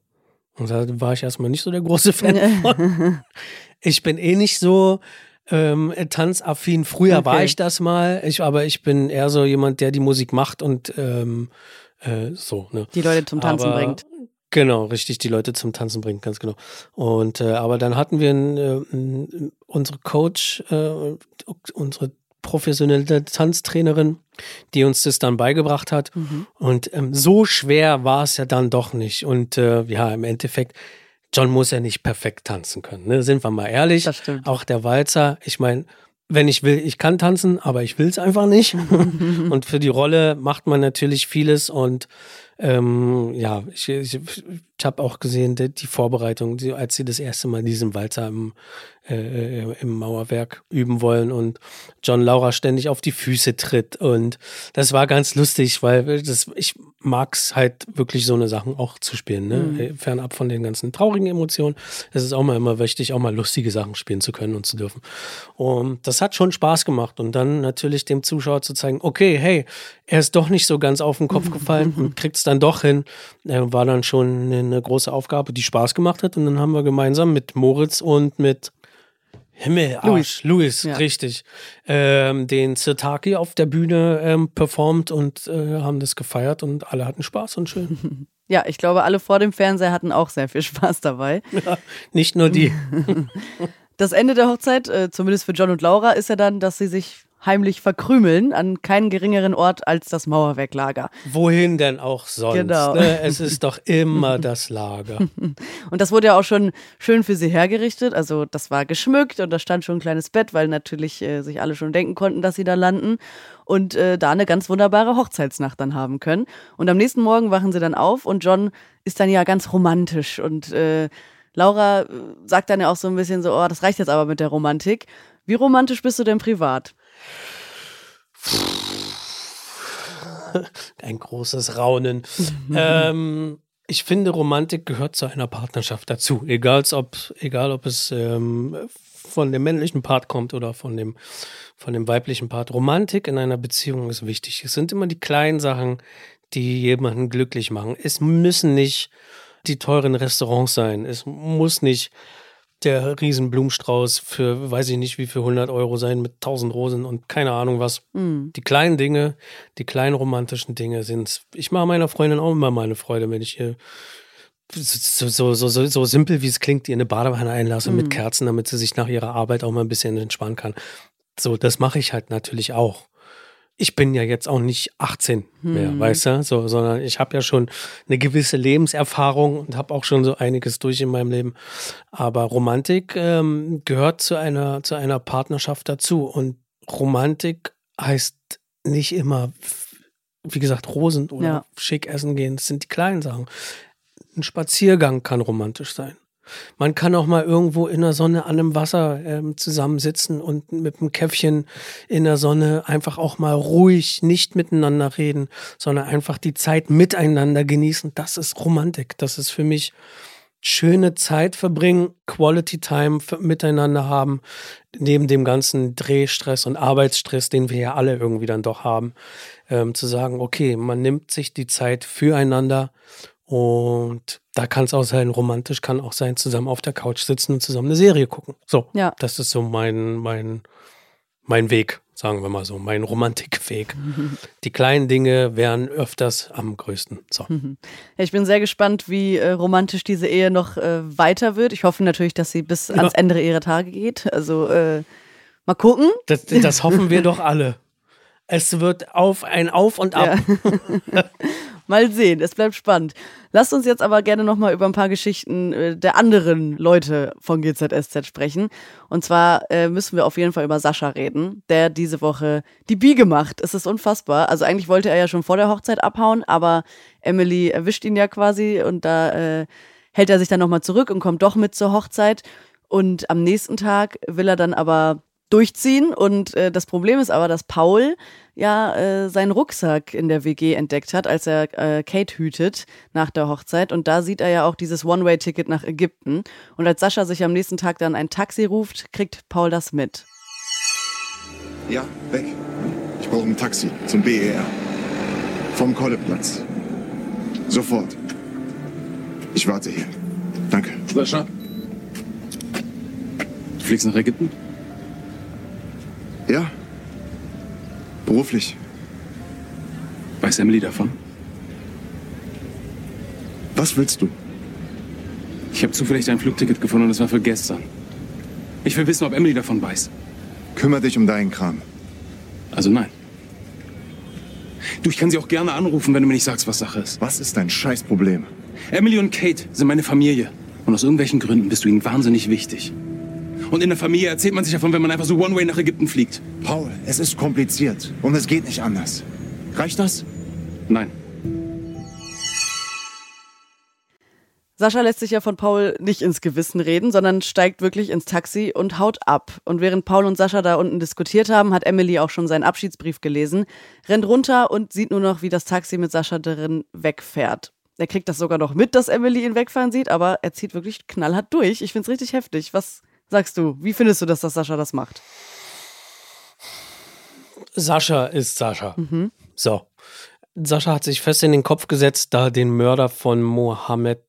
Und da war ich erstmal nicht so der große Fan von. Ich bin eh nicht so ähm, tanzaffin. Früher okay. war ich das mal, ich, aber ich bin eher so jemand, der die Musik macht und ähm, äh, so. Ne? Die Leute zum Tanzen aber, bringt. Genau, richtig, die Leute zum Tanzen bringt, ganz genau. Und äh, aber dann hatten wir äh, unsere Coach, äh, unsere professionelle Tanztrainerin, die uns das dann beigebracht hat. Mhm. Und ähm, so schwer war es ja dann doch nicht. Und äh, ja, im Endeffekt John muss ja nicht perfekt tanzen können. Ne? Sind wir mal ehrlich. Auch der Walzer, ich meine, wenn ich will, ich kann tanzen, aber ich will es einfach nicht. und für die Rolle macht man natürlich vieles und ähm, ja, ich, ich, ich habe auch gesehen, die, die Vorbereitung, die, als sie das erste Mal diesen Walzer im, äh, äh, im Mauerwerk üben wollen und John Laura ständig auf die Füße tritt. Und das war ganz lustig, weil das, ich mag es halt wirklich so eine Sachen auch zu spielen. Ne? Mhm. Fernab von den ganzen traurigen Emotionen. Es ist auch mal immer wichtig, auch mal lustige Sachen spielen zu können und zu dürfen. Und das hat schon Spaß gemacht. Und dann natürlich dem Zuschauer zu zeigen, okay, hey, er ist doch nicht so ganz auf den Kopf gefallen und kriegt es dann doch hin. Er war dann schon eine große Aufgabe, die Spaß gemacht hat. Und dann haben wir gemeinsam mit Moritz und mit Himmel, Arsch, Louis, Louis ja. richtig. Ähm, den Sirtaki auf der Bühne ähm, performt und äh, haben das gefeiert und alle hatten Spaß und schön. Ja, ich glaube, alle vor dem Fernseher hatten auch sehr viel Spaß dabei. Ja, nicht nur die. Das Ende der Hochzeit, äh, zumindest für John und Laura, ist ja dann, dass sie sich heimlich verkrümeln an keinen geringeren Ort als das Mauerwerklager. Wohin denn auch sonst? Genau. Ne? Es ist doch immer das Lager. Und das wurde ja auch schon schön für sie hergerichtet. Also das war geschmückt und da stand schon ein kleines Bett, weil natürlich äh, sich alle schon denken konnten, dass sie da landen und äh, da eine ganz wunderbare Hochzeitsnacht dann haben können. Und am nächsten Morgen wachen sie dann auf und John ist dann ja ganz romantisch und äh, Laura äh, sagt dann ja auch so ein bisschen so, oh, das reicht jetzt aber mit der Romantik. Wie romantisch bist du denn privat? Ein großes Raunen. ähm, ich finde, Romantik gehört zu einer Partnerschaft dazu. Egal ob, egal ob es ähm, von dem männlichen Part kommt oder von dem, von dem weiblichen Part. Romantik in einer Beziehung ist wichtig. Es sind immer die kleinen Sachen, die jemanden glücklich machen. Es müssen nicht die teuren Restaurants sein. Es muss nicht der Riesenblumenstrauß für, weiß ich nicht, wie für 100 Euro sein mit 1000 Rosen und keine Ahnung was. Mhm. Die kleinen Dinge, die kleinen romantischen Dinge sind. Ich mache meiner Freundin auch immer meine Freude, wenn ich hier so, so, so, so, so simpel wie es klingt, ihr eine Badewanne einlasse mhm. mit Kerzen, damit sie sich nach ihrer Arbeit auch mal ein bisschen entspannen kann. So, das mache ich halt natürlich auch ich bin ja jetzt auch nicht 18 mehr, hm. weißt du, so, sondern ich habe ja schon eine gewisse Lebenserfahrung und habe auch schon so einiges durch in meinem Leben. Aber Romantik ähm, gehört zu einer, zu einer Partnerschaft dazu. Und Romantik heißt nicht immer, wie gesagt, Rosen oder ja. schick essen gehen. Das sind die kleinen Sachen. Ein Spaziergang kann romantisch sein. Man kann auch mal irgendwo in der Sonne an einem Wasser ähm, zusammensitzen und mit einem Käffchen in der Sonne einfach auch mal ruhig nicht miteinander reden, sondern einfach die Zeit miteinander genießen. Das ist Romantik. Das ist für mich schöne Zeit verbringen, Quality Time miteinander haben, neben dem ganzen Drehstress und Arbeitsstress, den wir ja alle irgendwie dann doch haben, ähm, zu sagen, okay, man nimmt sich die Zeit füreinander und da kann es auch sein, romantisch kann auch sein, zusammen auf der Couch sitzen und zusammen eine Serie gucken. So, ja. das ist so mein, mein, mein Weg, sagen wir mal so, mein Romantikweg. Die kleinen Dinge wären öfters am größten. So. Ja, ich bin sehr gespannt, wie äh, romantisch diese Ehe noch äh, weiter wird. Ich hoffe natürlich, dass sie bis ja. ans Ende ihrer Tage geht. Also äh, mal gucken. Das, das hoffen wir doch alle. Es wird auf ein Auf und Ab. Ja. Mal sehen, es bleibt spannend. Lasst uns jetzt aber gerne nochmal über ein paar Geschichten äh, der anderen Leute von GZSZ sprechen. Und zwar äh, müssen wir auf jeden Fall über Sascha reden, der diese Woche die Biege macht. Es ist unfassbar. Also eigentlich wollte er ja schon vor der Hochzeit abhauen, aber Emily erwischt ihn ja quasi und da äh, hält er sich dann nochmal zurück und kommt doch mit zur Hochzeit. Und am nächsten Tag will er dann aber durchziehen. Und äh, das Problem ist aber, dass Paul ja äh, seinen Rucksack in der WG entdeckt hat, als er äh, Kate hütet nach der Hochzeit. Und da sieht er ja auch dieses One-Way-Ticket nach Ägypten. Und als Sascha sich am nächsten Tag dann ein Taxi ruft, kriegt Paul das mit. Ja, weg. Ich brauche ein Taxi zum BER. Vom Kolleplatz. Sofort. Ich warte hier. Danke. Sascha? Du fliegst nach Ägypten? Ja. Beruflich. Weiß Emily davon? Was willst du? Ich habe zufällig dein Flugticket gefunden und es war für gestern. Ich will wissen, ob Emily davon weiß. Kümmer dich um deinen Kram. Also nein. Du, ich kann sie auch gerne anrufen, wenn du mir nicht sagst, was Sache ist. Was ist dein Scheißproblem? Emily und Kate sind meine Familie. Und aus irgendwelchen Gründen bist du ihnen wahnsinnig wichtig. Und in der Familie erzählt man sich davon, wenn man einfach so One-Way nach Ägypten fliegt. Paul, es ist kompliziert. Und es geht nicht anders. Reicht das? Nein. Sascha lässt sich ja von Paul nicht ins Gewissen reden, sondern steigt wirklich ins Taxi und haut ab. Und während Paul und Sascha da unten diskutiert haben, hat Emily auch schon seinen Abschiedsbrief gelesen, rennt runter und sieht nur noch, wie das Taxi mit Sascha darin wegfährt. Er kriegt das sogar noch mit, dass Emily ihn wegfahren sieht, aber er zieht wirklich knallhart durch. Ich find's richtig heftig. Was sagst du? Wie findest du, dass das Sascha das macht? Sascha ist Sascha. Mhm. So. Sascha hat sich fest in den Kopf gesetzt, da den Mörder von Mohammed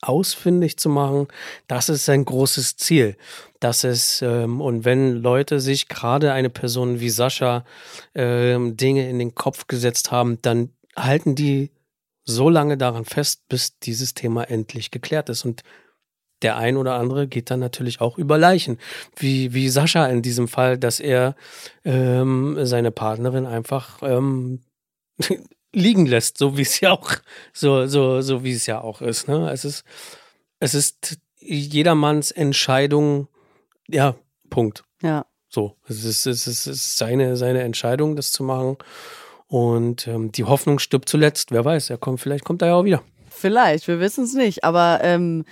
ausfindig zu machen, das ist sein großes Ziel. Das ist, ähm, und wenn Leute sich gerade eine Person wie Sascha ähm, Dinge in den Kopf gesetzt haben, dann halten die so lange daran fest, bis dieses Thema endlich geklärt ist. Und der ein oder andere geht dann natürlich auch über Leichen. Wie, wie Sascha in diesem Fall, dass er ähm, seine Partnerin einfach ähm, liegen lässt, so wie es ja auch, so, so, so wie es ja auch ist. Ne? Es ist, es ist jedermanns Entscheidung, ja, Punkt. Ja. So, es ist, es ist, es ist seine, seine Entscheidung, das zu machen. Und ähm, die Hoffnung stirbt zuletzt. Wer weiß, er kommt, vielleicht kommt er ja auch wieder. Vielleicht, wir wissen es nicht. Aber ähm,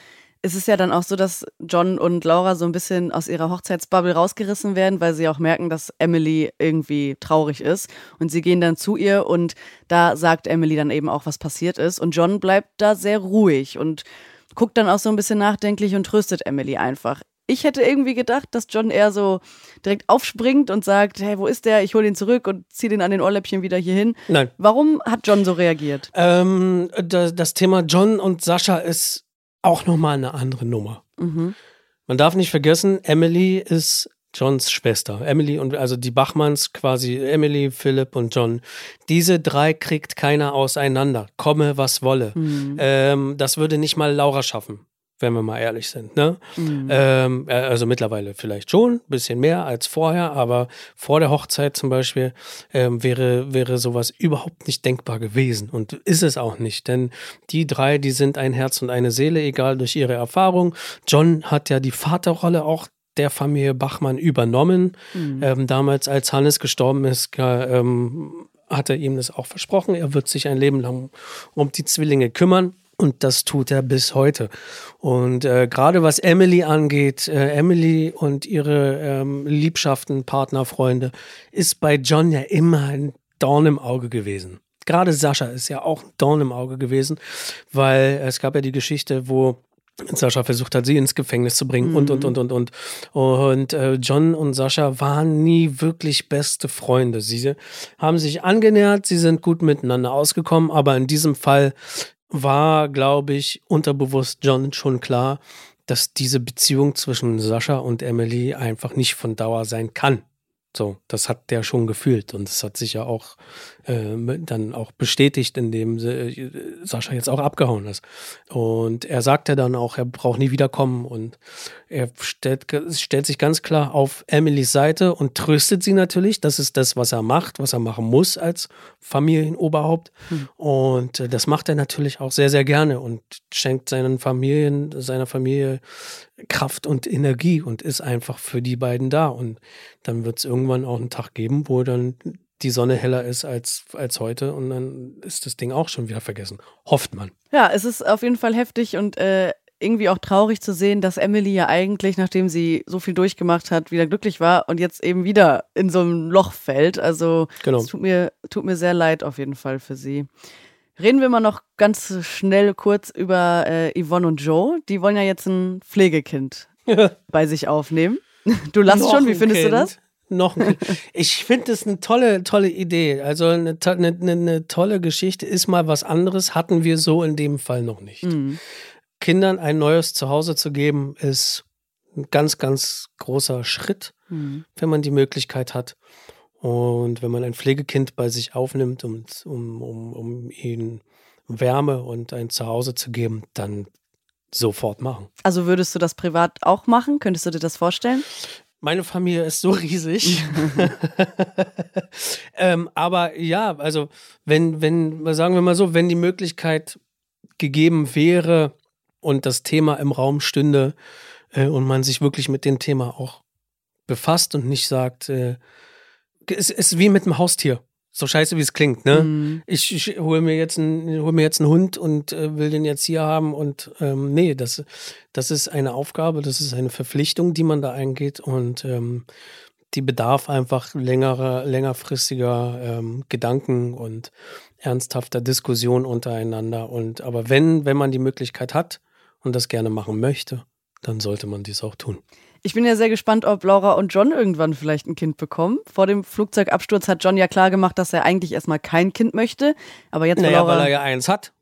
es ist ja dann auch so, dass John und Laura so ein bisschen aus ihrer Hochzeitsbubble rausgerissen werden, weil sie auch merken, dass Emily irgendwie traurig ist. Und sie gehen dann zu ihr und da sagt Emily dann eben auch, was passiert ist. Und John bleibt da sehr ruhig und guckt dann auch so ein bisschen nachdenklich und tröstet Emily einfach. Ich hätte irgendwie gedacht, dass John eher so direkt aufspringt und sagt, hey, wo ist der? Ich hole ihn zurück und ziehe den an den Ohrläppchen wieder hier hin. Nein. Warum hat John so reagiert? Ähm, das Thema John und Sascha ist auch nochmal eine andere Nummer. Mhm. Man darf nicht vergessen, Emily ist Johns Schwester. Emily und also die Bachmanns quasi, Emily, Philipp und John. Diese drei kriegt keiner auseinander. Komme, was wolle. Mhm. Ähm, das würde nicht mal Laura schaffen wenn wir mal ehrlich sind. Ne? Mhm. Ähm, äh, also mittlerweile vielleicht schon, ein bisschen mehr als vorher, aber vor der Hochzeit zum Beispiel ähm, wäre, wäre sowas überhaupt nicht denkbar gewesen und ist es auch nicht, denn die drei, die sind ein Herz und eine Seele, egal durch ihre Erfahrung. John hat ja die Vaterrolle auch der Familie Bachmann übernommen. Mhm. Ähm, damals, als Hannes gestorben ist, ähm, hat er ihm das auch versprochen. Er wird sich ein Leben lang um die Zwillinge kümmern. Und das tut er bis heute. Und äh, gerade was Emily angeht, äh, Emily und ihre ähm, Liebschaften, Partner, Freunde, ist bei John ja immer ein Dorn im Auge gewesen. Gerade Sascha ist ja auch ein Dorn im Auge gewesen, weil es gab ja die Geschichte, wo Sascha versucht hat, sie ins Gefängnis zu bringen und, und, und, und, und. Und äh, John und Sascha waren nie wirklich beste Freunde. Sie haben sich angenähert, sie sind gut miteinander ausgekommen, aber in diesem Fall war, glaube ich, unterbewusst John schon klar, dass diese Beziehung zwischen Sascha und Emily einfach nicht von Dauer sein kann. So, das hat der schon gefühlt und das hat sich ja auch dann auch bestätigt, indem äh, Sascha jetzt auch abgehauen ist. Und er sagte dann auch, er braucht nie wiederkommen und er stellt, stellt sich ganz klar auf Emilys Seite und tröstet sie natürlich. Das ist das, was er macht, was er machen muss als Familienoberhaupt. Hm. Und äh, das macht er natürlich auch sehr, sehr gerne und schenkt seinen Familien, seiner Familie Kraft und Energie und ist einfach für die beiden da. Und dann wird es irgendwann auch einen Tag geben, wo dann die Sonne heller ist als, als heute und dann ist das Ding auch schon wieder vergessen. Hofft man. Ja, es ist auf jeden Fall heftig und äh, irgendwie auch traurig zu sehen, dass Emily ja eigentlich, nachdem sie so viel durchgemacht hat, wieder glücklich war und jetzt eben wieder in so ein Loch fällt. Also genau. es tut mir, tut mir sehr leid auf jeden Fall für sie. Reden wir mal noch ganz schnell kurz über äh, Yvonne und Joe. Die wollen ja jetzt ein Pflegekind bei sich aufnehmen. Du lachst schon, wie findest du Kind. das? Noch ein. Ich finde das eine tolle, tolle Idee. Also eine, eine, eine, eine tolle Geschichte ist mal was anderes, hatten wir so in dem Fall noch nicht. Mhm. Kindern ein neues Zuhause zu geben, ist ein ganz, ganz großer Schritt, Mhm. wenn man die Möglichkeit hat. Und wenn man ein Pflegekind bei sich aufnimmt, um, um, um, um ihnen Wärme und ein Zuhause zu geben, dann sofort machen. Also würdest du das privat auch machen? Könntest du dir das vorstellen? Meine Familie ist so riesig. ähm, aber ja, also wenn, wenn, sagen wir mal so, wenn die Möglichkeit gegeben wäre und das Thema im Raum stünde äh, und man sich wirklich mit dem Thema auch befasst und nicht sagt, äh, es ist wie mit einem Haustier. So scheiße, wie es klingt, ne? Mhm. Ich, ich hole mir jetzt einen, hol mir jetzt einen Hund und äh, will den jetzt hier haben und ähm, nee, das, das ist eine Aufgabe, das ist eine Verpflichtung, die man da eingeht und ähm, die bedarf einfach längerer, längerfristiger ähm, Gedanken und ernsthafter Diskussion untereinander. Und aber wenn, wenn man die Möglichkeit hat und das gerne machen möchte, dann sollte man dies auch tun. Ich bin ja sehr gespannt, ob Laura und John irgendwann vielleicht ein Kind bekommen. Vor dem Flugzeugabsturz hat John ja klar gemacht, dass er eigentlich erstmal kein Kind möchte. Aber jetzt, Naja, Laura. weil er ja eins hat.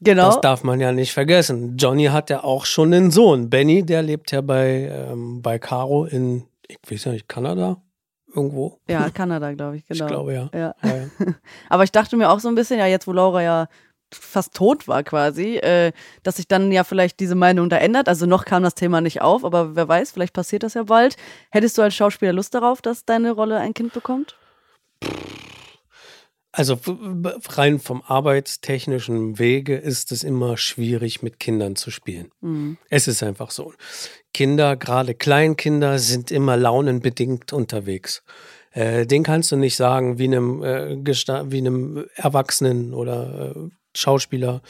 Genau. Das darf man ja nicht vergessen. Johnny hat ja auch schon einen Sohn. Benny, der lebt ja bei, ähm, bei Caro in, ich weiß ja nicht, Kanada irgendwo. Ja, Kanada, glaube ich, genau. Ich glaube, ja. Ja. Ja, ja. Aber ich dachte mir auch so ein bisschen, ja, jetzt wo Laura ja fast tot war quasi, äh, dass sich dann ja vielleicht diese Meinung da ändert. Also noch kam das Thema nicht auf, aber wer weiß, vielleicht passiert das ja bald. Hättest du als Schauspieler Lust darauf, dass deine Rolle ein Kind bekommt? Also rein vom arbeitstechnischen Wege ist es immer schwierig, mit Kindern zu spielen. Mhm. Es ist einfach so. Kinder, gerade Kleinkinder, sind immer launenbedingt unterwegs. Äh, den kannst du nicht sagen, wie einem, äh, wie einem Erwachsenen oder äh, Schauspieler,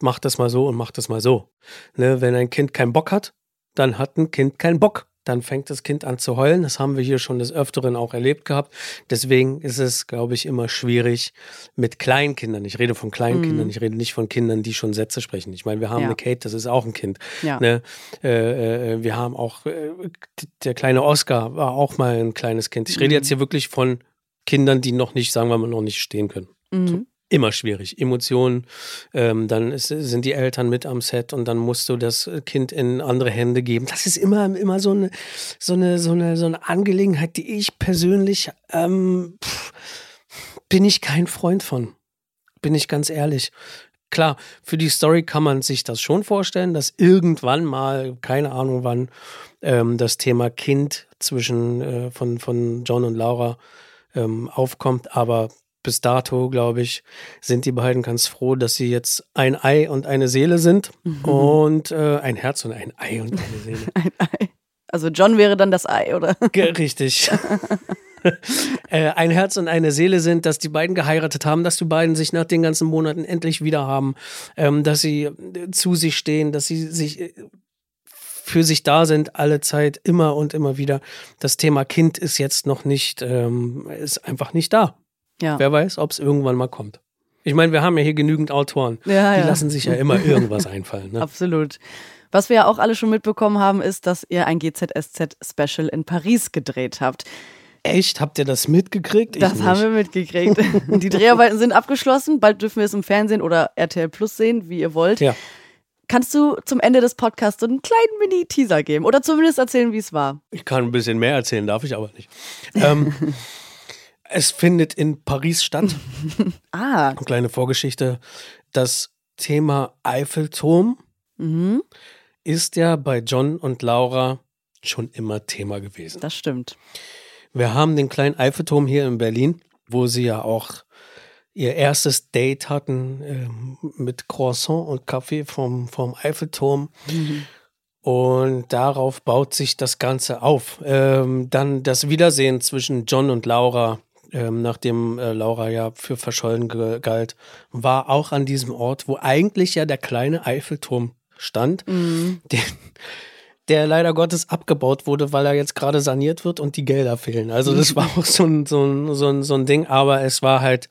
mach das mal so und mach das mal so. Ne? Wenn ein Kind keinen Bock hat, dann hat ein Kind keinen Bock. Dann fängt das Kind an zu heulen. Das haben wir hier schon des Öfteren auch erlebt gehabt. Deswegen ist es, glaube ich, immer schwierig mit Kleinkindern. Ich rede von Kleinkindern, Mhm. ich rede nicht von Kindern, die schon Sätze sprechen. Ich meine, wir haben Ja. eine Kate, das ist auch ein Kind. Ja. Ne? Äh, äh, wir haben auch, äh, der kleine Oscar war auch mal ein kleines Kind. Ich rede Mhm. jetzt hier wirklich von Kindern, die noch nicht, sagen wir mal, noch nicht stehen können. Mhm. Immer schwierig. Emotionen, ähm, dann ist, sind die Eltern mit am Set und dann musst du das Kind in andere Hände geben. Das ist immer, immer so eine, so eine, so eine, so eine Angelegenheit, die ich persönlich ähm, pff, bin ich kein Freund von. Bin ich ganz ehrlich. Klar, für die Story kann man sich das schon vorstellen, dass irgendwann mal, keine Ahnung wann, ähm, das Thema Kind zwischen äh, von, von John und Laura ähm, aufkommt. Aber bis dato, glaube ich, sind die beiden ganz froh, dass sie jetzt ein Ei und eine Seele sind. Und äh, ein Herz und ein Ei und eine Seele. Ein Ei. Also John wäre dann das Ei, oder? Ge- Richtig. äh, ein Herz und eine Seele sind, dass die beiden geheiratet haben, dass die beiden sich nach den ganzen Monaten endlich wieder haben, ähm, dass sie äh, zu sich stehen, dass sie sich äh, für sich da sind, alle Zeit, immer und immer wieder. Das Thema Kind ist jetzt noch nicht, ähm, ist einfach nicht da. Ja. Wer weiß, ob es irgendwann mal kommt. Ich meine, wir haben ja hier genügend Autoren. Ja, die ja. lassen sich ja immer irgendwas einfallen. Ne? Absolut. Was wir ja auch alle schon mitbekommen haben, ist, dass ihr ein GZSZ-Special in Paris gedreht habt. Echt? Habt ihr das mitgekriegt? Ich Das nicht. haben wir mitgekriegt. Die Dreharbeiten sind abgeschlossen. Bald dürfen wir es im Fernsehen oder RTL Plus sehen, wie ihr wollt. Ja. Kannst du zum Ende des Podcasts so einen kleinen Mini-Teaser geben oder zumindest erzählen, wie es war? Ich kann ein bisschen mehr erzählen, darf ich aber nicht. Ähm, es findet in Paris statt. Ah, Eine kleine Vorgeschichte. Das Thema Eiffelturm mhm, ist ja bei John und Laura schon immer Thema gewesen. das stimmt. Wir haben den kleinen Eiffelturm hier in Berlin, wo sie ja auch ihr erstes Date hatten ähm, mit Croissant und Kaffee vom, vom Eiffelturm. Und darauf baut sich das Ganze auf. Ähm, dann das Wiedersehen zwischen John und Laura, ähm, nachdem äh, Laura ja für verschollen galt, war auch an diesem Ort, wo eigentlich ja der kleine Eiffelturm stand, Mhm. den, der leider Gottes abgebaut wurde, weil er jetzt gerade saniert wird und die Gelder fehlen. Also das war auch so ein, so ein, so ein, so ein Ding, aber es war halt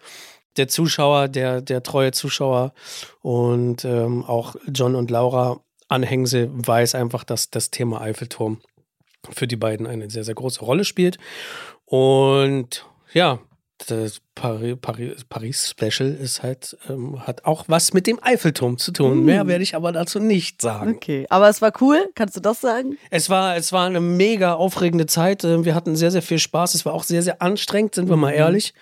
der Zuschauer, der, der treue Zuschauer und ähm, auch John und Laura Anhängsel weiß einfach, dass das Thema Eiffelturm für die beiden eine sehr, sehr große Rolle spielt. Und ja, das Paris, Paris, Paris Special ist halt, ähm, hat auch was mit dem Eiffelturm zu tun. Mehr werde ich aber dazu nicht sagen. Okay, aber es war cool. Kannst du das sagen? Es war, es war eine mega aufregende Zeit. Ähm, Wir hatten sehr, sehr viel Spaß. Es war auch sehr, sehr anstrengend, sind wir mal ehrlich.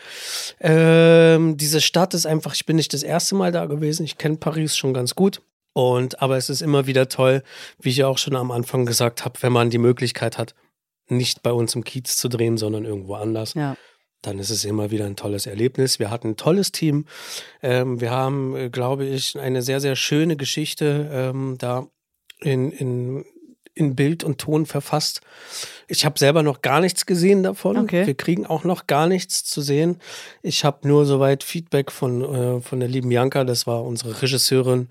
Ähm, diese Stadt ist einfach, ich bin nicht das erste Mal da gewesen. Ich kenne Paris schon ganz gut. Und aber es ist immer wieder toll, wie ich ja auch schon am Anfang gesagt habe, wenn man die Möglichkeit hat, nicht bei uns im Kiez zu drehen, sondern irgendwo anders Ja. Dann ist es immer wieder ein tolles Erlebnis. Wir hatten ein tolles Team. Ähm, wir haben, äh, glaube ich, eine sehr, sehr schöne Geschichte ähm, da in, in, in Bild und Ton verfasst. Ich habe selber noch gar nichts gesehen davon. Okay. Wir kriegen auch noch gar nichts zu sehen. Ich habe nur soweit Feedback von, äh, von der lieben Bianca, das war unsere Regisseurin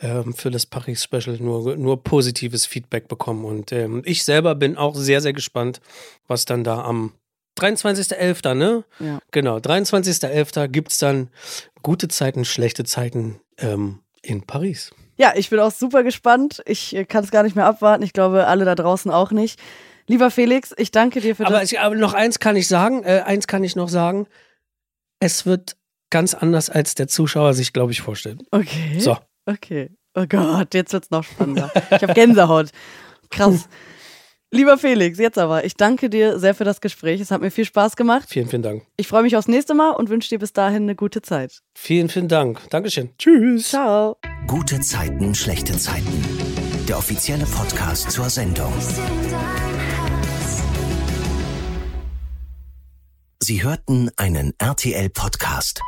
ähm, für das Paris-Special, nur, nur positives Feedback bekommen. Und ähm, ich selber bin auch sehr, sehr gespannt, was dann da am 23.11., ne? Ja. Genau, 23.11. gibt es dann gute Zeiten, schlechte Zeiten ähm, in Paris. Ja, ich bin auch super gespannt. Ich äh, kann es gar nicht mehr abwarten. Ich glaube, alle da draußen auch nicht. Lieber Felix, ich danke dir für Aber, das. es, aber noch eins kann ich sagen, äh, eins kann ich noch sagen, es wird ganz anders, als der Zuschauer sich, glaube ich, vorstellt. Okay. So, Okay. Oh Gott, jetzt wird's noch spannender. Ich habe Gänsehaut. Krass. Lieber Felix, jetzt aber, ich danke dir sehr für das Gespräch. Es hat mir viel Spaß gemacht. Vielen, vielen Dank. Ich freue mich aufs nächste Mal und wünsche dir bis dahin eine gute Zeit. Vielen, vielen Dank. Dankeschön. Tschüss. Ciao. Gute Zeiten, schlechte Zeiten. Der offizielle Podcast zur Sendung. Sie hörten einen RTL-Podcast.